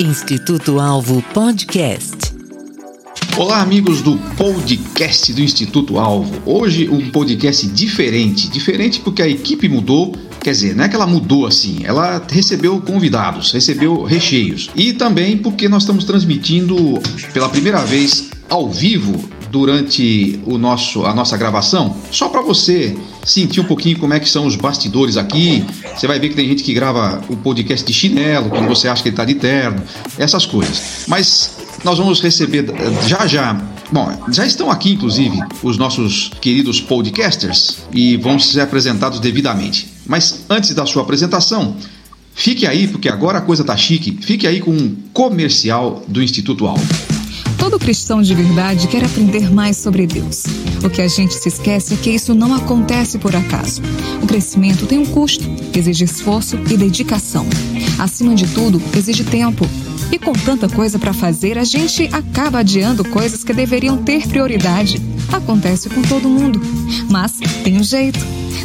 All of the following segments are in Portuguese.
Instituto Alvo Podcast. Olá, amigos do podcast do Instituto Alvo. Hoje um podcast diferente. Diferente porque a equipe mudou. Quer dizer, não é que ela mudou assim, ela recebeu convidados, recebeu recheios. E também porque nós estamos transmitindo pela primeira vez ao vivo durante o nosso, a nossa gravação, só para você sentir um pouquinho como é que são os bastidores aqui. Você vai ver que tem gente que grava o podcast de chinelo, quando você acha que ele está de terno, essas coisas. Mas nós vamos receber já já. Bom, já estão aqui, inclusive, os nossos queridos podcasters e vão ser apresentados devidamente. Mas antes da sua apresentação, fique aí, porque agora a coisa tá chique. Fique aí com um comercial do Instituto Alvo. Todo cristão de verdade quer aprender mais sobre Deus. O que a gente se esquece é que isso não acontece por acaso. O crescimento tem um custo, exige esforço e dedicação. Acima de tudo, exige tempo. E com tanta coisa para fazer, a gente acaba adiando coisas que deveriam ter prioridade. Acontece com todo mundo. Mas tem um jeito.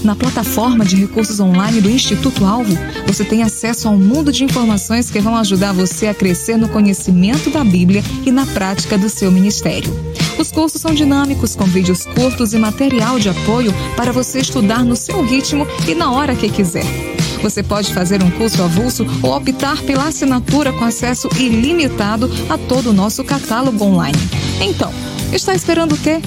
Na plataforma de recursos online do Instituto Alvo, você tem acesso a um mundo de informações que vão ajudar você a crescer no conhecimento da Bíblia e na prática do seu ministério. Os cursos são dinâmicos, com vídeos curtos e material de apoio para você estudar no seu ritmo e na hora que quiser. Você pode fazer um curso avulso ou optar pela assinatura com acesso ilimitado a todo o nosso catálogo online. Então, está esperando o quê?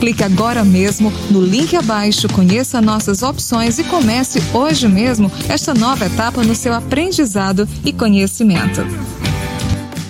Clique agora mesmo no link abaixo, conheça nossas opções e comece hoje mesmo esta nova etapa no seu aprendizado e conhecimento.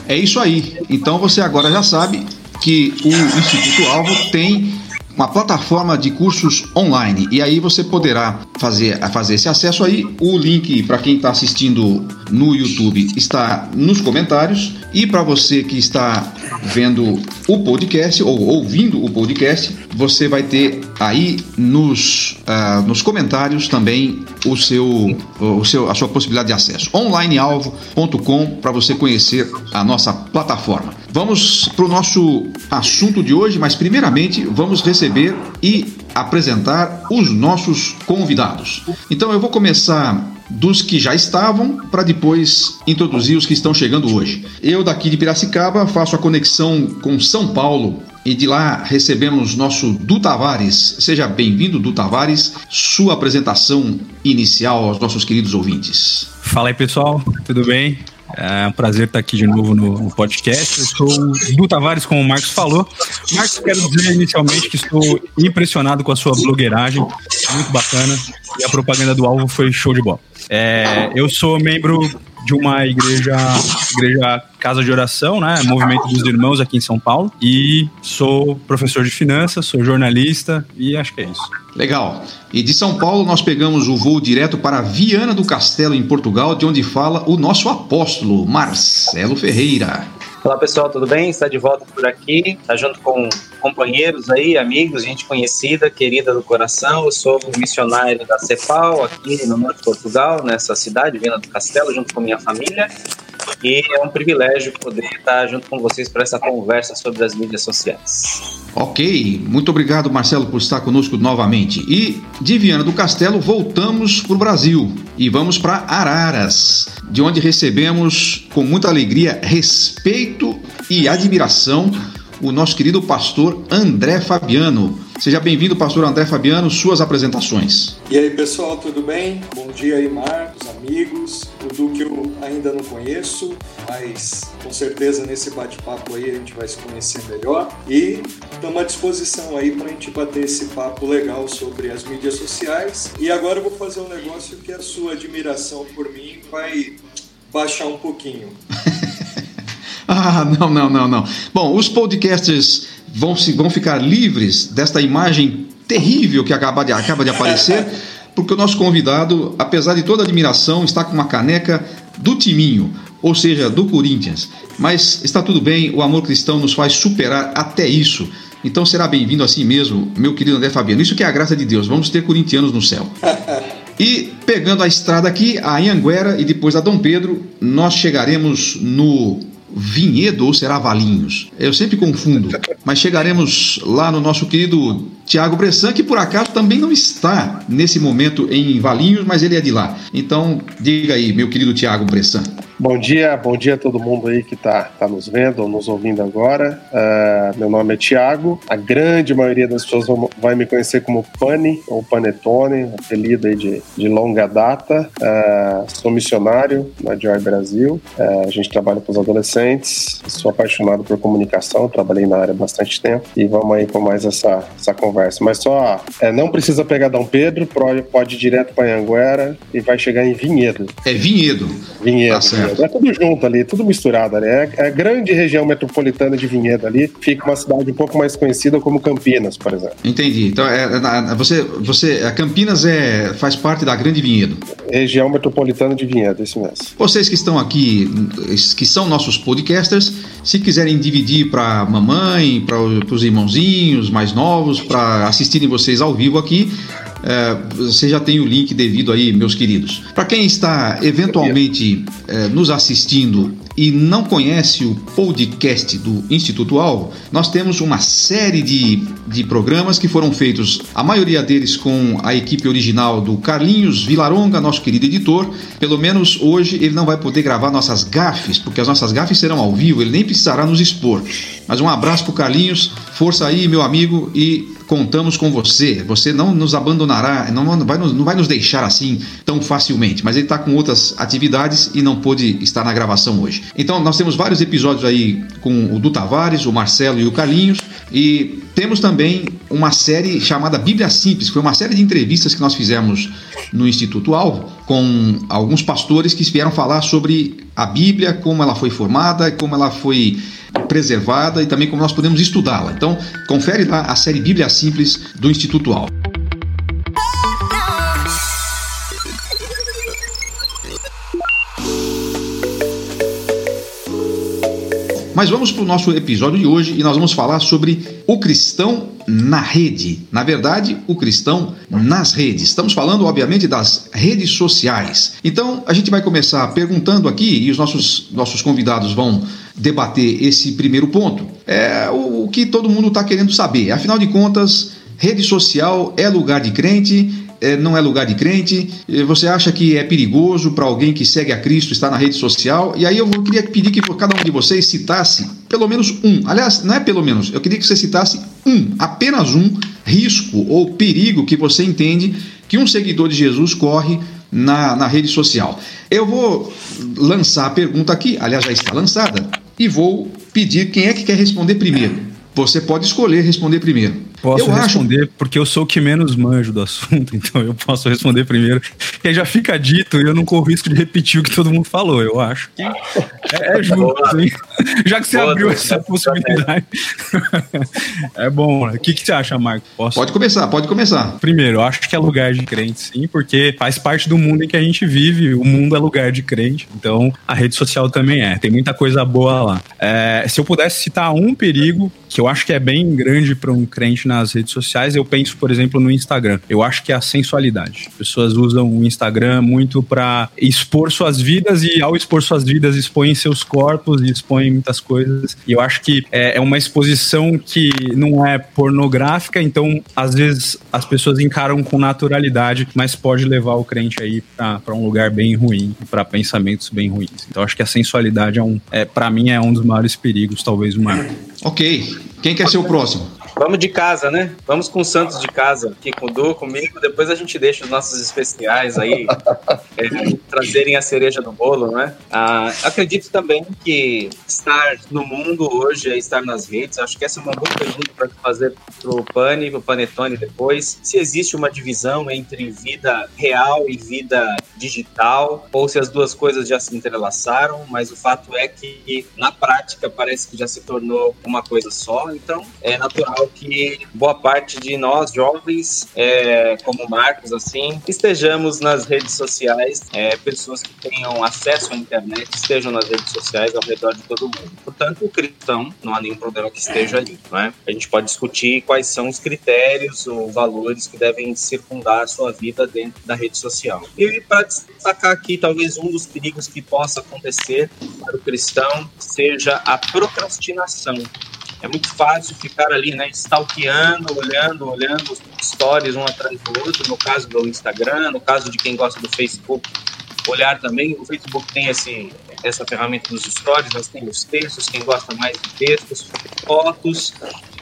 É isso aí. Então você agora já sabe que o Instituto Alvo tem uma plataforma de cursos online e aí você poderá fazer, fazer esse acesso aí. O link para quem está assistindo no YouTube está nos comentários e para você que está vendo o podcast ou ouvindo o podcast, você vai ter aí nos, uh, nos comentários também o seu, o seu, a sua possibilidade de acesso. onlinealvo.com para você conhecer a nossa plataforma. Vamos para o nosso assunto de hoje, mas primeiramente vamos receber e apresentar os nossos convidados. Então eu vou começar dos que já estavam para depois introduzir os que estão chegando hoje. Eu daqui de Piracicaba faço a conexão com São Paulo e de lá recebemos nosso Du Tavares. Seja bem-vindo, Du Tavares. Sua apresentação inicial aos nossos queridos ouvintes. Fala aí, pessoal. Tudo bem? É um prazer estar aqui de novo no, podcast. Eu sou o Du Tavares, como o Marcos falou. Marcos, quero dizer inicialmente que estou impressionado com a sua blogueiragem, muito bacana, e a propaganda do alvo foi show de bola. É, eu sou membro de uma igreja, igreja Casa de Oração, né? Movimento dos Irmãos aqui em São Paulo. E sou professor de finanças, sou jornalista e acho que é isso. Legal. E de São Paulo nós pegamos o voo direto para Viana do Castelo, em Portugal, de onde fala o nosso apóstolo, Marcelo Ferreira. Olá pessoal, tudo bem? Está de volta por aqui, está junto com companheiros aí, amigos, gente conhecida, querida do coração. Eu sou missionário da CEPAL aqui no norte de Portugal, nessa cidade, Viana do Castelo, junto com minha família. E é um privilégio poder estar junto com vocês para essa conversa sobre as mídias sociais. Ok, muito obrigado Marcelo por estar conosco novamente. E de Viana do Castelo voltamos para o Brasil e vamos para Araras, de onde recebemos com muita alegria, respeito e admiração o nosso querido pastor André Fabiano. Seja bem-vindo, pastor André Fabiano, suas apresentações. E aí, pessoal, tudo bem? Bom dia aí, Marcos, amigos. O Du que eu ainda não conheço, mas com certeza nesse bate-papo aí a gente vai se conhecer melhor. E estamos à disposição aí para a gente bater esse papo legal sobre as mídias sociais. E agora eu vou fazer um negócio que a sua admiração por mim vai baixar um pouquinho. Ah, não, não, não, não. Bom, os podcasters vão, se, vão ficar livres desta imagem terrível que acaba de, acaba de aparecer, porque o nosso convidado, apesar de toda a admiração, está com uma caneca do Timinho, ou seja, do Corinthians. Mas está tudo bem, o amor cristão nos faz superar até isso. Então será bem-vindo assim mesmo, meu querido André Fabiano. Isso que é a graça de Deus, vamos ter corintianos no céu. E pegando a estrada aqui, a Anhanguera e depois a Dom Pedro, nós chegaremos no Vinhedo ou será Valinhos? Eu sempre confundo. Mas chegaremos lá no nosso querido Tiago Bressan, que por acaso também não está nesse momento em Valinhos, mas ele é de lá. Então, diga aí, meu querido Tiago Bressan. Bom dia, bom dia a todo mundo aí que está tá nos vendo ou nos ouvindo agora. Uh, meu nome é Tiago. A grande maioria das pessoas vão, vai me conhecer como Pani ou Panetone, apelido aí de, de longa data. Uh, sou missionário na Joy Brasil. Uh, a gente trabalha com os adolescentes. Sou apaixonado por comunicação, trabalhei na área há bastante tempo e vamos aí com mais essa, essa conversa. Mas só, é, não precisa pegar Dom Pedro, pode ir direto para Anguera e vai chegar em Vinhedo. É Vinhedo. Vinhedo. Tá certo. É tudo junto ali, tudo misturado ali. É, é a grande região metropolitana de Vinhedo ali. Fica uma cidade um pouco mais conhecida como Campinas, por exemplo. Entendi. Então, é, é você, você, a Campinas é, faz parte da Grande Vinhedo. Região metropolitana de Vinhedo, isso mesmo. Vocês que estão aqui, que são nossos podcasters, se quiserem dividir para mamãe, para os irmãozinhos mais novos, para assistirem vocês ao vivo aqui, é, você já tem o link devido aí, meus queridos. Para quem está eventualmente é, nos assistindo e não conhece o podcast do Instituto Alvo, nós temos uma série de, de programas que foram feitos, a maioria deles com a equipe original do Carlinhos Vilaronga, nosso querido editor. Pelo menos hoje ele não vai poder gravar nossas gafes, porque as nossas gafes serão ao vivo, ele nem precisará nos expor. Mas um abraço pro Carlinhos, força aí, meu amigo, e contamos com você. Você não nos abandonará, não vai, não vai nos deixar assim tão facilmente. Mas ele está com outras atividades e não pôde estar na gravação hoje. Então nós temos vários episódios aí com o Du Tavares, o Marcelo e o Carlinhos. E temos também uma série chamada Bíblia Simples, que foi uma série de entrevistas que nós fizemos no Instituto Alvo com alguns pastores que vieram falar sobre a Bíblia, como ela foi formada, como ela foi preservada e também como nós podemos estudá-la. Então, confere lá a série Bíblia Simples do Instituto Alvo. Mas vamos para o nosso episódio de hoje e nós vamos falar sobre o cristão na rede. Na verdade, o cristão nas redes. Estamos falando, obviamente, das redes sociais. Então, a gente vai começar perguntando aqui e os nossos, nossos convidados vão debater esse primeiro ponto. É o, o que todo mundo está querendo saber. Afinal de contas, rede social é lugar de crente? É, não é lugar de crente, você acha que é perigoso para alguém que segue a Cristo estar na rede social, e aí eu queria pedir que cada um de vocês citasse pelo menos um, aliás, não é pelo menos, eu queria que você citasse um, apenas um risco ou perigo que você entende que um seguidor de Jesus corre na, na rede social. Eu vou lançar a pergunta aqui, aliás, já está lançada, e vou pedir quem é que quer responder primeiro. Você pode escolher responder primeiro. Posso eu responder acho... porque eu sou o que menos manjo do assunto, então eu posso responder primeiro. E aí já fica dito e eu não corro risco de repetir o que todo mundo falou. Eu acho que é, é justo, Já que você Boa, abriu essa possibilidade. é bom, né? O que, que você acha, Marco? Posso? Pode começar, pode começar. Primeiro, eu acho que é lugar de crente, sim, porque faz parte do mundo em que a gente vive. O mundo é lugar de crente, então a rede social também é. Tem muita coisa boa lá. É, se eu pudesse citar um perigo, que eu acho que é bem grande para um crente nas redes sociais, eu penso, por exemplo, no Instagram. Eu acho que é a sensualidade. As pessoas usam o Instagram muito para expor suas vidas e, ao expor suas vidas, expõem seus corpos e expõem muitas coisas. E eu acho que é, é uma exposição que não é pornográfica, então, às vezes, as pessoas encaram com naturalidade, mas pode levar o crente aí para um lugar bem ruim, para pensamentos bem ruins. Então, acho que a sensualidade é um, é, para mim, é um dos maiores perigos, talvez o maior. Ok. Quem quer ser o próximo? Vamos de casa, né? Vamos com o Santos de casa, aqui com o Du, comigo. Depois a gente deixa os nossos especiais aí é, trazerem a cereja do bolo, né? Ah, acredito também que estar no mundo hoje é estar nas redes. Acho que essa é uma boa pergunta para fazer pro Pani, pro Panetone depois. Se existe uma divisão entre vida real e vida digital, ou se as duas coisas já se entrelaçaram, mas o fato é que na prática parece que já se tornou uma coisa só. Então é natural que boa parte de nós jovens, é, como Marcos, assim, estejamos nas redes sociais, é, pessoas que tenham acesso à internet estejam nas redes sociais ao redor de todo mundo. Portanto, o cristão não há nenhum problema que esteja ali, não é? A gente pode discutir quais são os critérios ou valores que devem circundar a sua vida dentro da rede social. E para destacar aqui, talvez um dos perigos que possa acontecer para o cristão seja a procrastinação é muito fácil ficar ali, né, stalkeando, olhando, olhando stories um atrás do outro, no caso do Instagram, no caso de quem gosta do Facebook, olhar também. O Facebook tem esse, essa ferramenta dos stories, mas tem os textos, quem gosta mais de textos, fotos,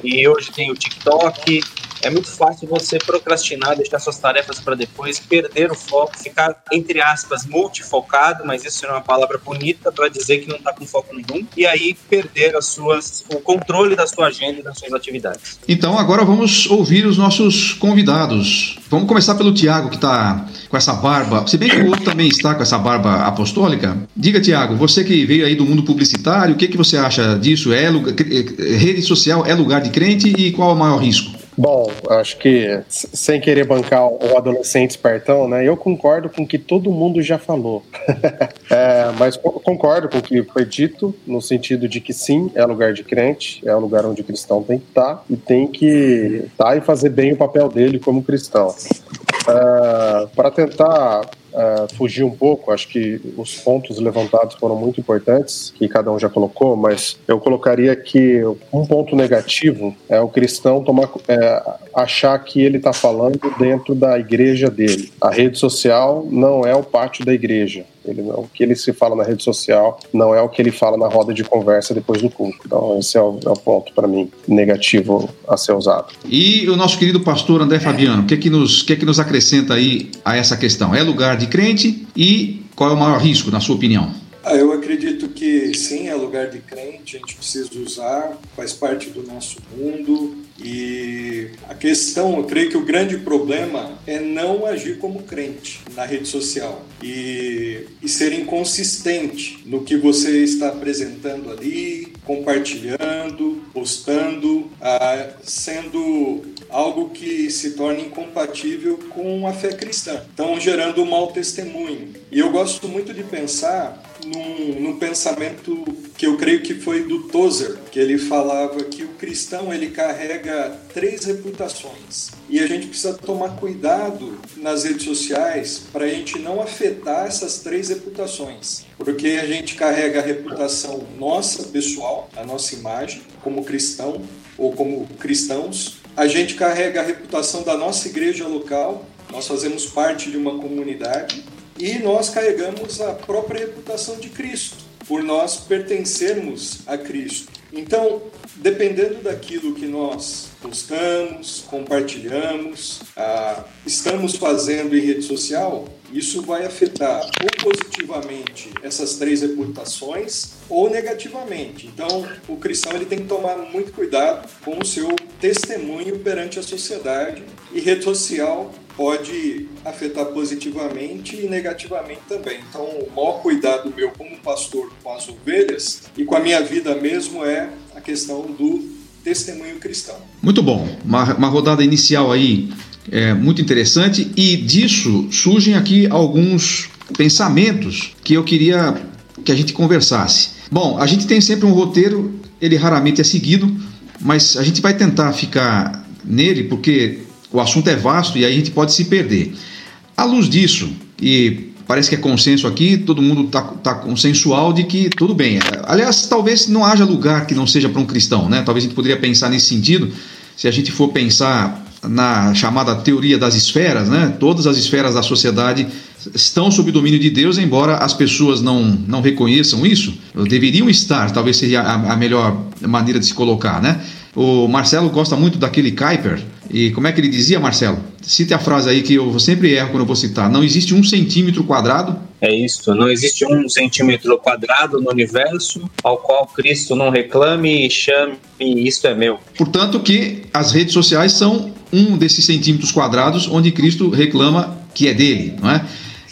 e hoje tem o TikTok, é muito fácil você procrastinar, deixar suas tarefas para depois, perder o foco, ficar, entre aspas, multifocado, mas isso é uma palavra bonita para dizer que não está com foco nenhum, e aí perder as suas, o controle da sua agenda e das suas atividades. Então agora vamos ouvir os nossos convidados. Vamos começar pelo Tiago, que está com essa barba, se bem que o outro também está com essa barba apostólica. Diga, Tiago, você que veio aí do mundo publicitário, o que, que você acha disso? É, rede social é lugar de crente e qual é o maior risco? Bom, acho que sem querer bancar o adolescente espertão, né? Eu concordo com o que todo mundo já falou. é, mas concordo com o que foi dito, no sentido de que sim, é lugar de crente, é lugar onde o cristão tem que estar e tem que estar e fazer bem o papel dele como cristão. Uh, para tentar uh, fugir um pouco, acho que os pontos levantados foram muito importantes, que cada um já colocou, mas eu colocaria que um ponto negativo é o cristão tomar, é, achar que ele está falando dentro da igreja dele. A rede social não é o pátio da igreja. Ele, o que ele se fala na rede social não é o que ele fala na roda de conversa depois do culto. Então, esse é o, é o ponto, para mim, negativo a ser usado. E o nosso querido pastor André Fabiano, o que, é que, nos, que, é que nos acrescenta aí a essa questão? É lugar de de crente e qual é o maior risco, na sua opinião? Ah, eu acredito que sim, é lugar de crente, a gente precisa usar, faz parte do nosso mundo. E a questão, eu creio que o grande problema é não agir como crente na rede social e, e ser inconsistente no que você está apresentando ali, compartilhando, postando, ah, sendo algo que se torna incompatível com a fé cristã. Então, gerando um mau testemunho. E eu gosto muito de pensar num, num, pensamento que eu creio que foi do Tozer, que ele falava que o cristão ele carrega três reputações. E a gente precisa tomar cuidado nas redes sociais para a gente não afetar essas três reputações, porque a gente carrega a reputação nossa pessoal, a nossa imagem como cristão ou como cristãos, a gente carrega a reputação da nossa igreja local, nós fazemos parte de uma comunidade e nós carregamos a própria reputação de Cristo, por nós pertencermos a Cristo. Então, dependendo daquilo que nós postamos, compartilhamos, ah, estamos fazendo em rede social, isso vai afetar ou positivamente essas três reputações ou negativamente. Então, o cristão ele tem que tomar muito cuidado com o seu testemunho perante a sociedade e rede social pode afetar positivamente e negativamente também. Então, o maior cuidado meu como pastor com as ovelhas e com a minha vida mesmo é a questão do testemunho cristão. Muito bom. Uma, uma rodada inicial aí é, muito interessante e disso surgem aqui alguns pensamentos que eu queria que a gente conversasse. Bom, a gente tem sempre um roteiro, ele raramente é seguido, mas a gente vai tentar ficar nele porque o assunto é vasto e aí a gente pode se perder. À luz disso, e parece que é consenso aqui, todo mundo está tá consensual de que tudo bem. Aliás, talvez não haja lugar que não seja para um cristão, né? Talvez a gente poderia pensar nesse sentido, se a gente for pensar na chamada teoria das esferas, né? Todas as esferas da sociedade estão sob o domínio de Deus, embora as pessoas não, não reconheçam isso, deveriam estar, talvez seria a, a melhor maneira de se colocar, né? O Marcelo gosta muito daquele Kuiper. E como é que ele dizia, Marcelo? Cite a frase aí que eu sempre erro quando eu vou citar. Não existe um centímetro quadrado. É isso. Não existe um centímetro quadrado no universo ao qual Cristo não reclame e chame isto é meu. Portanto, que as redes sociais são um desses centímetros quadrados onde Cristo reclama que é dele, não é?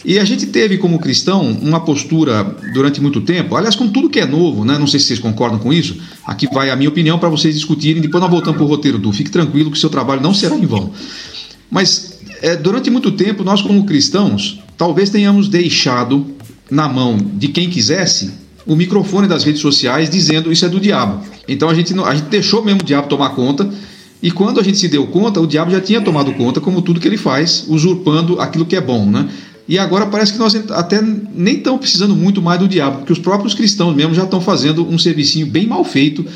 E a gente teve como cristão uma postura durante muito tempo, aliás, com tudo que é novo, né? não sei se vocês concordam com isso, aqui vai a minha opinião para vocês discutirem, depois nós voltamos para o roteiro do Fique tranquilo que seu trabalho não será em vão. Mas é, durante muito tempo, nós como cristãos, talvez tenhamos deixado na mão de quem quisesse o microfone das redes sociais dizendo isso é do diabo. Então a gente, a gente deixou mesmo o diabo tomar conta e quando a gente se deu conta, o diabo já tinha tomado conta, como tudo que ele faz, usurpando aquilo que é bom, né? E agora parece que nós até nem estamos precisando muito mais do diabo, porque os próprios cristãos mesmo já estão fazendo um servicinho bem mal feito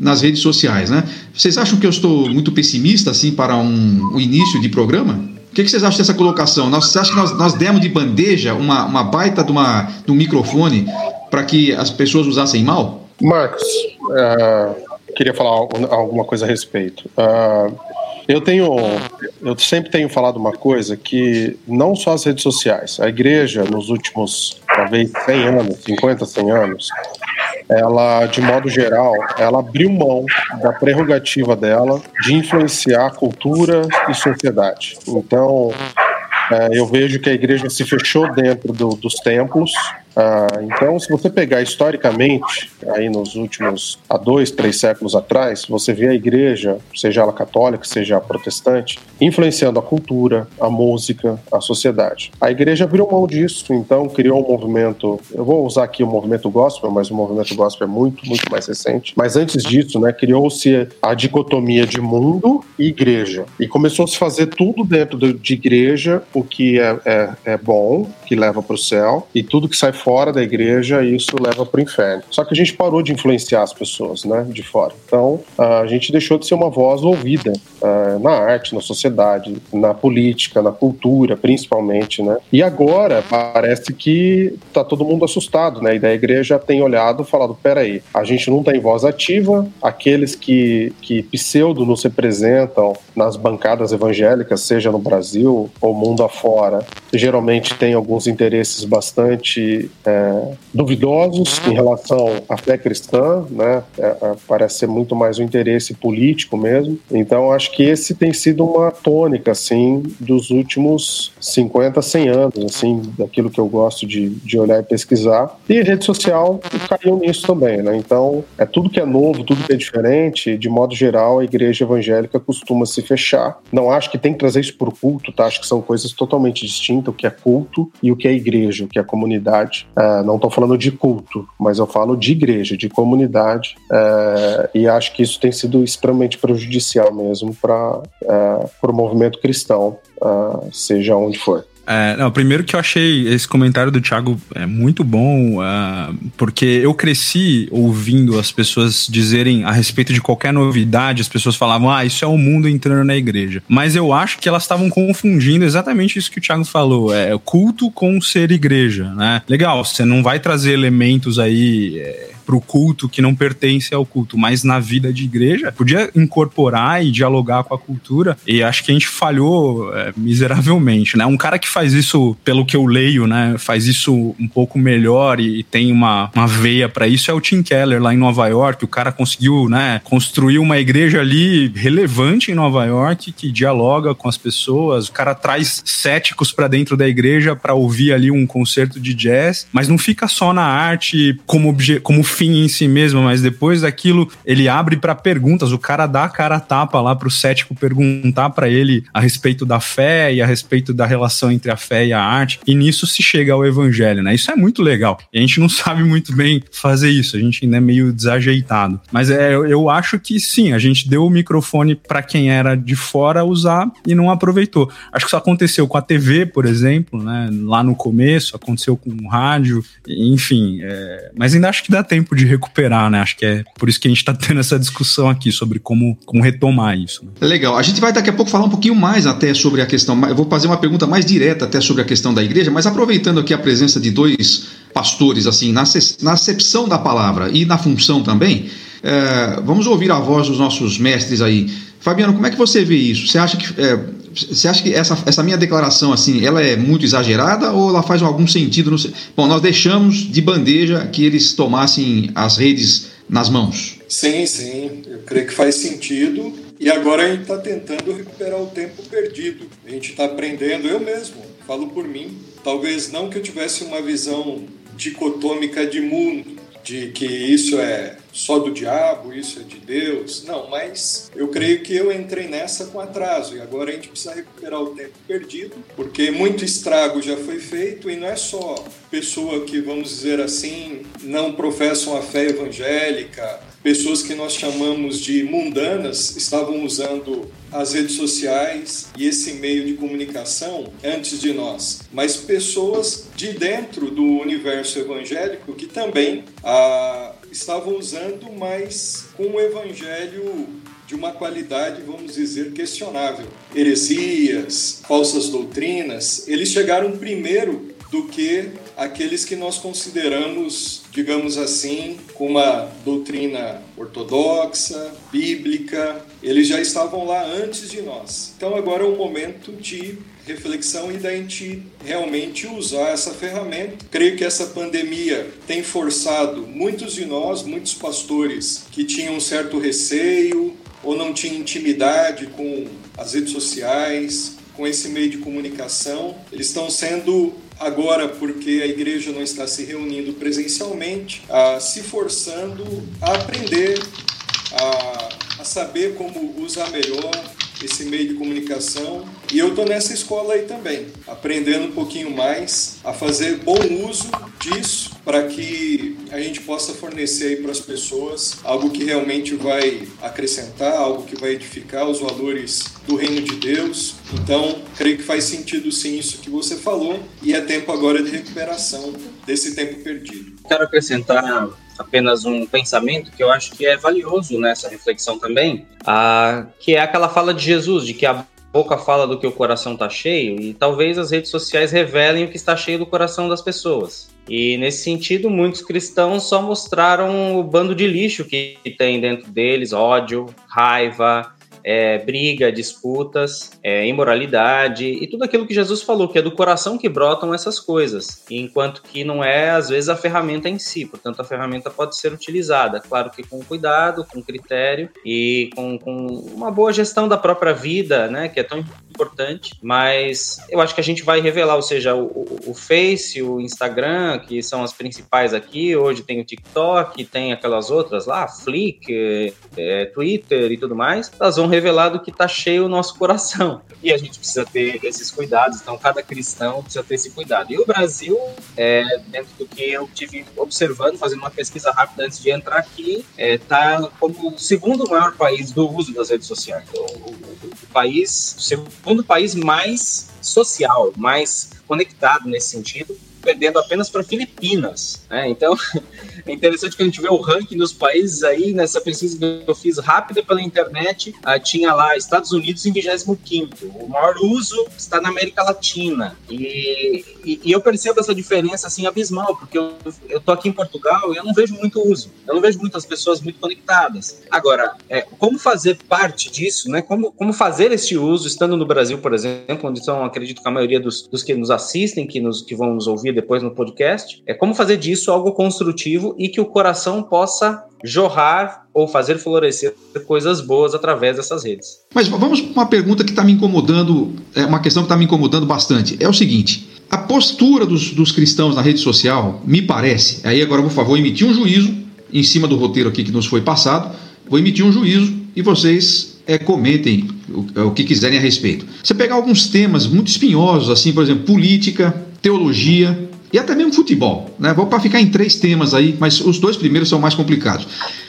nas redes sociais, né? Vocês acham que eu estou muito pessimista assim para um, um início de programa? que, que vocês acham dessa colocação? Nós, você acha que nós, nós demos de bandeja uma, uma baita de, uma, de um microfone para que as pessoas usassem mal? Marcos, uh, queria falar alguma coisa a respeito. Uh, eu tenho, eu sempre tenho falado uma coisa que não só as redes sociais, a igreja nos últimos talvez 100 anos, 50, 100 anos, ela, de modo geral, ela abriu mão da prerrogativa dela de influenciar cultura e sociedade. Então, é, eu vejo que a igreja se fechou dentro do, dos templos ah, então, se você pegar historicamente, aí nos últimos há dois, três séculos atrás, você vê a igreja, seja ela católica, seja protestante, influenciando a cultura, a música, a sociedade. A igreja abriu mão disso, então criou um movimento. Eu vou usar aqui o movimento gospel, mas o movimento gospel é muito, muito mais recente. Mas antes disso, né, criou-se a dicotomia de mundo e igreja e começou a se fazer tudo dentro de igreja, o que é, é, é bom, que leva para o céu, e tudo que sai fora da igreja, isso leva para o inferno. Só que a gente parou de influenciar as pessoas, né, de fora. Então, a gente deixou de ser uma voz ouvida uh, na arte, na sociedade, na política, na cultura, principalmente, né. E agora parece que tá todo mundo assustado, né, e da igreja tem olhado e falado, peraí, a gente não tem voz ativa, aqueles que, que pseudo nos representam nas bancadas evangélicas, seja no Brasil ou mundo afora, geralmente tem alguns interesses bastante é, duvidosos em relação à fé cristã, né? É, é, parece ser muito mais um interesse político mesmo. Então, acho que esse tem sido uma tônica, assim, dos últimos 50, 100 anos, assim, daquilo que eu gosto de, de olhar e pesquisar. E rede social caiu nisso também, né? Então, é tudo que é novo, tudo que é diferente, de modo geral, a igreja evangélica costuma se fechar. Não acho que tem que trazer isso por culto, tá? Acho que são coisas totalmente distintas, o que é culto e o que é igreja, o que é comunidade. É, não estou falando de culto, mas eu falo de igreja, de comunidade, é, e acho que isso tem sido extremamente prejudicial mesmo para é, o movimento cristão, seja onde for. É, não, primeiro que eu achei esse comentário do Thiago é muito bom, uh, porque eu cresci ouvindo as pessoas dizerem a respeito de qualquer novidade, as pessoas falavam, ah, isso é o mundo entrando na igreja. Mas eu acho que elas estavam confundindo exatamente isso que o Thiago falou, é culto com ser igreja, né? Legal, você não vai trazer elementos aí. É pro culto que não pertence ao culto, mas na vida de igreja, podia incorporar e dialogar com a cultura, e acho que a gente falhou é, miseravelmente, né? Um cara que faz isso, pelo que eu leio, né, faz isso um pouco melhor e, e tem uma, uma veia para isso, é o Tim Keller lá em Nova York, o cara conseguiu, né, construir uma igreja ali relevante em Nova York, que dialoga com as pessoas, o cara traz céticos para dentro da igreja para ouvir ali um concerto de jazz, mas não fica só na arte como, como fim em si mesmo, mas depois daquilo ele abre para perguntas. O cara dá a cara a tapa lá pro cético perguntar para ele a respeito da fé e a respeito da relação entre a fé e a arte. E nisso se chega ao evangelho, né? Isso é muito legal. E a gente não sabe muito bem fazer isso. A gente ainda é meio desajeitado. Mas é, eu acho que sim, a gente deu o microfone para quem era de fora usar e não aproveitou. Acho que isso aconteceu com a TV, por exemplo, né? Lá no começo, aconteceu com o rádio, enfim. É... Mas ainda acho que dá tempo tempo de recuperar, né? Acho que é por isso que a gente está tendo essa discussão aqui sobre como, como retomar isso. Né? Legal. A gente vai daqui a pouco falar um pouquinho mais até sobre a questão. Eu vou fazer uma pergunta mais direta até sobre a questão da igreja, mas aproveitando aqui a presença de dois pastores, assim, na, na acepção da palavra e na função também, é, vamos ouvir a voz dos nossos mestres aí. Fabiano, como é que você vê isso? Você acha que é, você acha que essa, essa minha declaração assim, ela é muito exagerada ou ela faz algum sentido? No... Bom, nós deixamos de bandeja que eles tomassem as redes nas mãos. Sim, sim, eu creio que faz sentido. E agora a gente está tentando recuperar o tempo perdido. A gente está aprendendo, eu mesmo, falo por mim. Talvez não que eu tivesse uma visão dicotômica de mundo, de que isso é só do diabo, isso é de Deus. Não, mas eu creio que eu entrei nessa com atraso e agora a gente precisa recuperar o tempo perdido, porque muito estrago já foi feito e não é só pessoa que, vamos dizer assim, não professam a fé evangélica, pessoas que nós chamamos de mundanas estavam usando as redes sociais e esse meio de comunicação antes de nós, mas pessoas de dentro do universo evangélico que também ah, estavam usando, mas com o evangelho de uma qualidade, vamos dizer, questionável. Heresias, falsas doutrinas, eles chegaram primeiro do que aqueles que nós consideramos, digamos assim, com uma doutrina ortodoxa, bíblica, eles já estavam lá antes de nós. Então agora é o momento de reflexão e da gente realmente usar essa ferramenta. Creio que essa pandemia tem forçado muitos de nós, muitos pastores que tinham um certo receio ou não tinham intimidade com as redes sociais, com esse meio de comunicação, eles estão sendo agora porque a igreja não está se reunindo presencialmente, a, se forçando a aprender, a, a saber como usar melhor esse meio de comunicação. E eu estou nessa escola aí também, aprendendo um pouquinho mais a fazer bom uso disso para que a gente possa fornecer aí para as pessoas algo que realmente vai acrescentar, algo que vai edificar os valores do reino de Deus. Então, creio que faz sentido sim isso que você falou e é tempo agora de recuperação desse tempo perdido. Quero acrescentar apenas um pensamento que eu acho que é valioso nessa reflexão também, ah, que é aquela fala de Jesus, de que a boca fala do que o coração está cheio, e talvez as redes sociais revelem o que está cheio do coração das pessoas. E nesse sentido, muitos cristãos só mostraram o bando de lixo que tem dentro deles, ódio, raiva, é, briga, disputas, é, imoralidade e tudo aquilo que Jesus falou, que é do coração que brotam essas coisas, enquanto que não é, às vezes, a ferramenta em si. Portanto, a ferramenta pode ser utilizada, claro que com cuidado, com critério e com, com uma boa gestão da própria vida, né, que é tão importante, mas eu acho que a gente vai revelar, ou seja, o, o Face, o Instagram, que são as principais aqui, hoje tem o TikTok, tem aquelas outras lá, Flick, é, Twitter e tudo mais, elas vão revelar do que está cheio o nosso coração. E a gente precisa ter esses cuidados, então cada cristão precisa ter esse cuidado. E o Brasil, é, dentro do que eu tive observando, fazendo uma pesquisa rápida antes de entrar aqui, está é, como o segundo maior país do uso das redes sociais. Então, o, o, o país, o segundo país mais social, mais conectado nesse sentido, perdendo apenas para Filipinas. Né? Então, é interessante que a gente vê o ranking dos países aí, nessa pesquisa que eu fiz rápida pela internet, uh, tinha lá Estados Unidos em 25 O maior uso está na América Latina. E, e, e, eu percebo essa diferença assim abismal, porque eu, eu tô aqui em Portugal e eu não vejo muito uso. Eu não vejo muitas pessoas muito conectadas. Agora, é, como fazer parte disso, né? Como, como fazer esse uso, estando no Brasil, por exemplo, onde são, acredito que a maioria dos, dos que nos assistem, que, nos, que vão nos ouvir depois no podcast, é como fazer disso algo construtivo e que o coração possa jorrar ou fazer florescer coisas boas através dessas redes. Mas vamos para uma pergunta que está me incomodando, é uma questão que está me incomodando bastante. É o seguinte: a postura dos, dos cristãos na rede social, me parece, aí agora por favor emitir um juízo em cima do roteiro aqui que nos foi passado, vou emitir um juízo e vocês é, comentem o, o que quiserem a respeito. Você pegar alguns temas muito espinhosos, assim, por exemplo, política, teologia e até mesmo futebol. Né? Vou para ficar em três temas aí, mas os dois primeiros são mais complicados.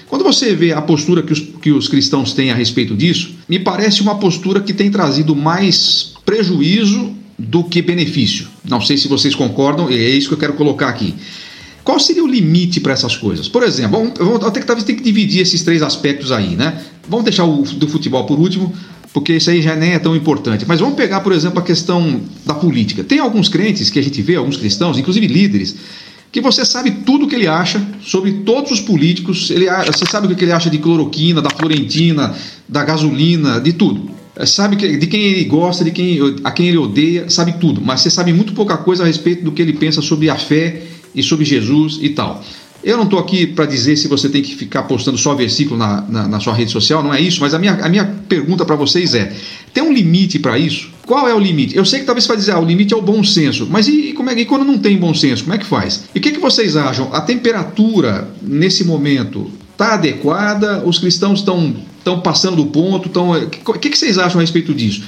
Quando você vê a postura que os, que os cristãos têm a respeito disso, me parece uma postura que tem trazido mais prejuízo do que benefício. Não sei se vocês concordam, é isso que eu quero colocar aqui. Qual seria o limite para essas coisas? Por exemplo, vamos, vamos, até que talvez tenha que dividir esses três aspectos aí, né? Vamos deixar o do futebol por último porque isso aí já nem é tão importante. Mas vamos pegar, por exemplo, a questão da política. Tem alguns crentes que a gente vê, alguns cristãos, inclusive líderes, que você sabe tudo o que ele acha sobre todos os políticos. Ele, você sabe o que ele acha de cloroquina, da florentina, da gasolina, de tudo. É, sabe de quem ele gosta, de quem, a quem ele odeia, sabe tudo. Mas você sabe muito pouca coisa a respeito do que ele pensa sobre a fé e sobre Jesus e tal. Eu não estou aqui para dizer se você tem que ficar postando só versículo na, na, na, sua rede social, não é isso, mas a minha, a minha pergunta para vocês é: tem um limite para isso? Qual é o limite? Eu sei que talvez você vai dizer, ah, o limite é o bom senso, mas e, como é, e quando não tem bom senso, como é que faz? E o que, que vocês acham? A temperatura nesse momento está adequada? Os cristãos estão estão passando do ponto? Tão, o que, que vocês acham a respeito disso?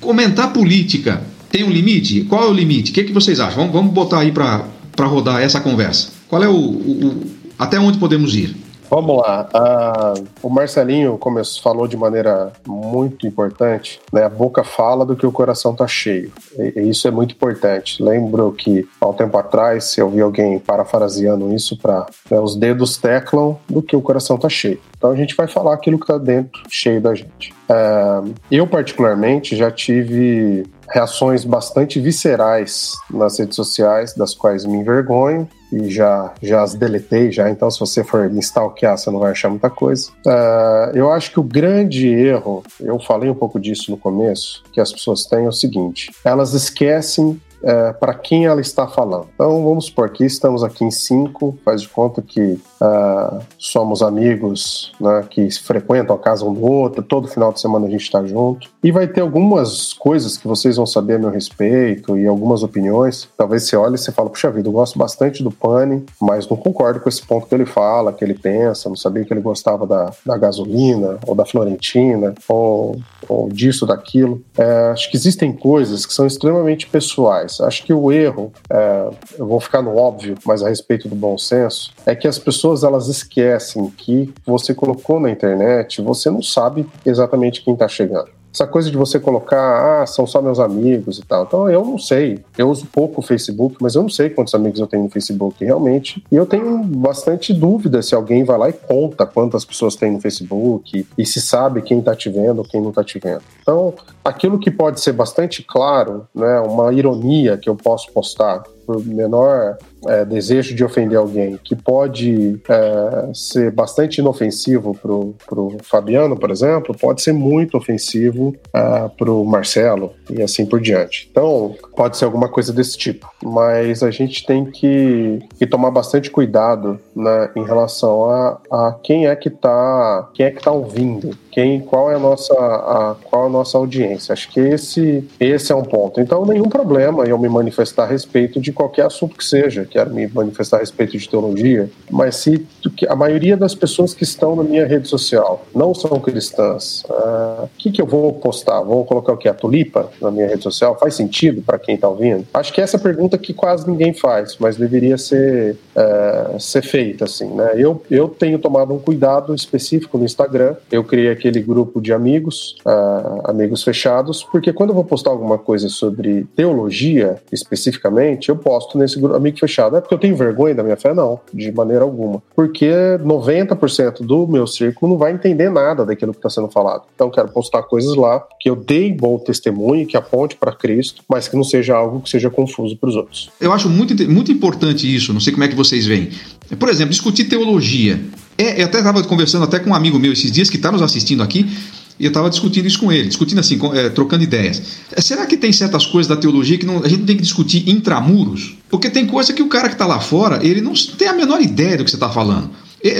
Comentar política tem um limite? Qual é o limite? O que, que vocês acham? Vamos, vamos botar aí para rodar essa conversa. Qual é o, o, o, até onde podemos ir? Vamos lá. Uh, o Marcelinho começou, falou de maneira muito importante, né? A boca fala do que o coração tá cheio. E, e isso é muito importante. Lembro que há um tempo atrás eu vi alguém parafraseando isso para né, os dedos teclam do que o coração tá cheio. Então a gente vai falar aquilo que tá dentro, cheio da gente. Uh, eu, particularmente, já tive reações bastante viscerais nas redes sociais, das quais me envergonho e já, já as deletei já, então se você for me stalkear, você não vai achar muita coisa. Uh, eu acho que o grande erro, eu falei um pouco disso no começo, que as pessoas têm é o seguinte, elas esquecem é, para quem ela está falando. Então, vamos supor que estamos aqui em cinco, faz de conta que uh, somos amigos né, que frequentam a casa um do outro, todo final de semana a gente está junto. E vai ter algumas coisas que vocês vão saber a meu respeito e algumas opiniões. Talvez você olhe e você fala, puxa vida, eu gosto bastante do Pane, mas não concordo com esse ponto que ele fala, que ele pensa, não sabia que ele gostava da, da gasolina, ou da Florentina, ou, ou disso, daquilo. É, acho que existem coisas que são extremamente pessoais Acho que o erro, é, eu vou ficar no óbvio, mas a respeito do bom senso, é que as pessoas elas esquecem que você colocou na internet, você não sabe exatamente quem está chegando essa coisa de você colocar, ah, são só meus amigos e tal. Então eu não sei. Eu uso pouco o Facebook, mas eu não sei quantos amigos eu tenho no Facebook realmente. E eu tenho bastante dúvida se alguém vai lá e conta quantas pessoas tem no Facebook e se sabe quem tá te vendo ou quem não tá te vendo. Então, aquilo que pode ser bastante claro, né, uma ironia que eu posso postar por menor é, desejo de ofender alguém, que pode é, ser bastante inofensivo pro, pro Fabiano, por exemplo, pode ser muito ofensivo é, pro Marcelo e assim por diante. Então, pode ser alguma coisa desse tipo. Mas a gente tem que, que tomar bastante cuidado né, em relação a, a quem é que tá quem é que tá ouvindo, quem, qual é a nossa, a, qual a nossa audiência. Acho que esse, esse é um ponto. Então, nenhum problema eu me manifestar a respeito de qualquer assunto que seja. Quero me manifestar a respeito de teologia, mas se a maioria das pessoas que estão na minha rede social não são cristãs, o uh, que, que eu vou postar? Vou colocar o que? A tulipa na minha rede social? Faz sentido para quem está ouvindo? Acho que essa é pergunta que quase ninguém faz, mas deveria ser, uh, ser feita assim. Né? Eu, eu tenho tomado um cuidado específico no Instagram. Eu criei aquele grupo de amigos, uh, amigos fechados, porque quando eu vou postar alguma coisa sobre teologia especificamente, eu posto nesse grupo amigo fechado. É porque eu tenho vergonha da minha fé? Não, de maneira alguma. Porque 90% do meu círculo não vai entender nada daquilo que está sendo falado. Então, quero postar coisas lá que eu dei bom testemunho, que aponte para Cristo, mas que não seja algo que seja confuso para os outros. Eu acho muito, muito importante isso, não sei como é que vocês veem. Por exemplo, discutir teologia. É, eu até estava conversando até com um amigo meu esses dias que está nos assistindo aqui, e eu estava discutindo isso com ele, discutindo assim, é, trocando ideias. É, será que tem certas coisas da teologia que não, a gente tem que discutir intramuros? Porque tem coisa que o cara que está lá fora, ele não tem a menor ideia do que você está falando.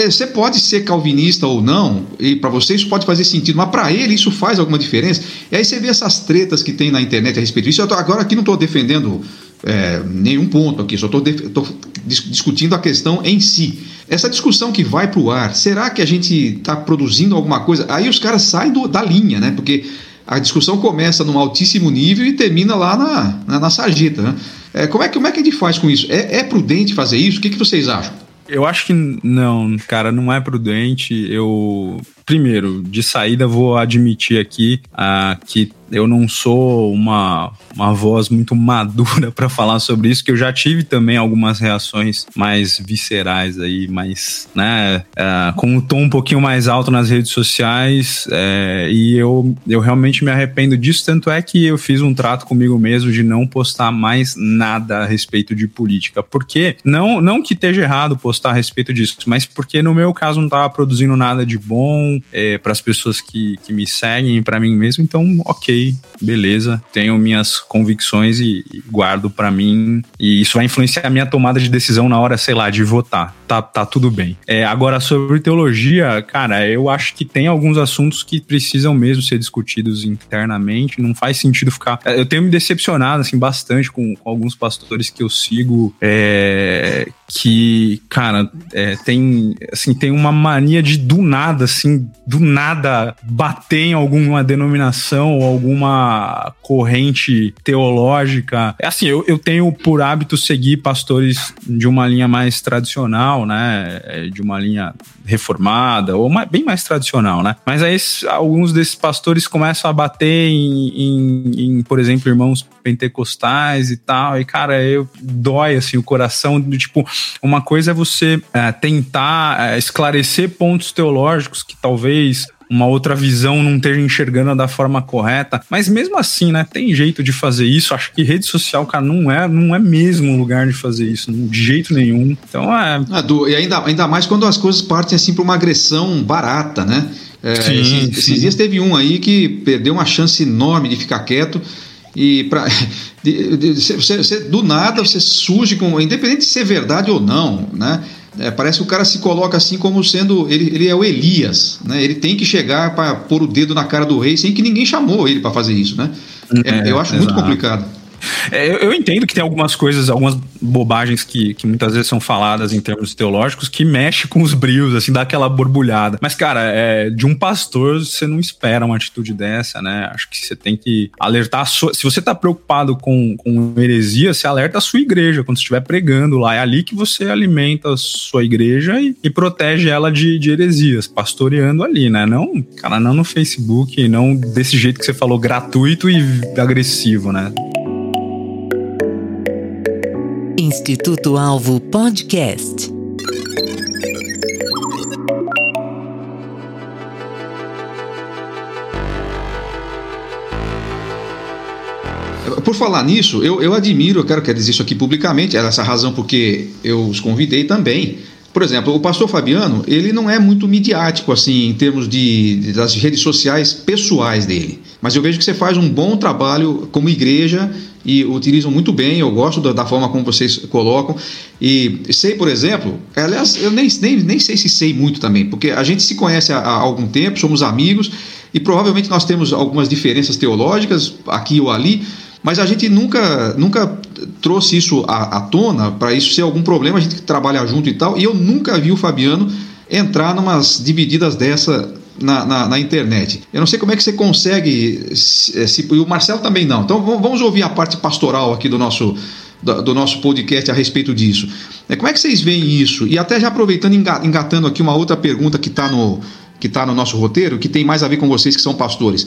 Você pode ser calvinista ou não, e para você isso pode fazer sentido, mas para ele isso faz alguma diferença. E aí você vê essas tretas que tem na internet a respeito disso. Eu tô, agora aqui não estou defendendo é, nenhum ponto aqui, só estou discutindo a questão em si. Essa discussão que vai para o ar, será que a gente está produzindo alguma coisa? Aí os caras saem do, da linha, né? Porque a discussão começa num altíssimo nível e termina lá na, na, na sarjeta. Né? É, como, é, como é que a gente faz com isso? É, é prudente fazer isso? O que, que vocês acham? Eu acho que não, cara, não é prudente. Eu, primeiro, de saída, vou admitir aqui uh, que eu não sou uma, uma voz muito madura para falar sobre isso, que eu já tive também algumas reações mais viscerais aí, mais, né, é, com um tom um pouquinho mais alto nas redes sociais, é, e eu, eu realmente me arrependo disso, tanto é que eu fiz um trato comigo mesmo de não postar mais nada a respeito de política, porque, não, não que esteja errado postar a respeito disso, mas porque no meu caso não estava produzindo nada de bom é, para as pessoas que, que me seguem, para mim mesmo, então ok, beleza, tenho minhas convicções e, e guardo para mim, e isso vai influenciar a minha tomada de decisão na hora, sei lá, de votar. Tá, tá tudo bem. É, agora, sobre teologia, cara, eu acho que tem alguns assuntos que precisam mesmo ser discutidos internamente, não faz sentido ficar. Eu tenho me decepcionado, assim, bastante com, com alguns pastores que eu sigo, é, que, cara, é, tem, assim, tem uma mania de do nada, assim, do nada bater em alguma denominação ou alguma corrente teológica. É assim, eu, eu tenho por hábito seguir pastores de uma linha mais tradicional, né? É, de uma linha reformada, ou mais, bem mais tradicional, né? Mas aí alguns desses pastores começam a bater em, em, em, por exemplo, irmãos pentecostais e tal, e cara, eu dói assim o coração do tipo, uma coisa é você é, tentar é, esclarecer pontos teológicos que talvez uma outra visão não esteja enxergando da forma correta. Mas mesmo assim, né, tem jeito de fazer isso. Acho que rede social, cara, não é, não é mesmo um lugar de fazer isso, de jeito nenhum. Então é. Ah, do, e ainda, ainda mais quando as coisas partem assim para uma agressão barata, né? É, sim, esses, sim. esses dias teve um aí que perdeu uma chance enorme de ficar quieto e para do nada você surge com independente de ser verdade ou não, né? É, parece que o cara se coloca assim como sendo ele, ele é o Elias, né? Ele tem que chegar para pôr o dedo na cara do rei sem que ninguém chamou ele para fazer isso, né? É, eu acho exato. muito complicado. É, eu, eu, entendo que tem algumas coisas, algumas bobagens que, que muitas vezes são faladas em termos teológicos que mexe com os brios, assim, dá aquela borbulhada. Mas, cara, é, de um pastor você não espera uma atitude dessa, né? Acho que você tem que alertar. Sua, se você tá preocupado com, com heresia, você alerta a sua igreja quando estiver pregando lá. É ali que você alimenta a sua igreja e, e protege ela de, de heresias, pastoreando ali, né? Não, cara, não no Facebook, não desse jeito que você falou, gratuito e agressivo, né? Instituto Alvo Podcast. Por falar nisso, eu, eu admiro, eu quero, quero dizer isso aqui publicamente, era essa razão porque eu os convidei também. Por exemplo, o pastor Fabiano, ele não é muito midiático assim em termos de, das redes sociais pessoais dele. Mas eu vejo que você faz um bom trabalho como igreja e utilizam muito bem. Eu gosto da, forma como vocês colocam. E sei, por exemplo, aliás, eu nem, nem, nem sei se sei muito também, porque a gente se conhece há, há algum tempo, somos amigos e provavelmente nós temos algumas diferenças teológicas aqui ou ali, mas a gente nunca, nunca trouxe isso à, à tona para isso ser algum problema. A gente trabalha junto e tal. E eu nunca vi o Fabiano entrar numas divididas dessa na, na, na, internet. Eu não sei como é que você consegue, se, se, e o Marcelo também não. Então vamos ouvir a parte pastoral aqui do nosso, do, nosso podcast a respeito disso. É, como é que vocês veem isso? E até já aproveitando, engatando aqui uma outra pergunta que está no, que está no nosso roteiro, que tem mais a ver com vocês que são pastores.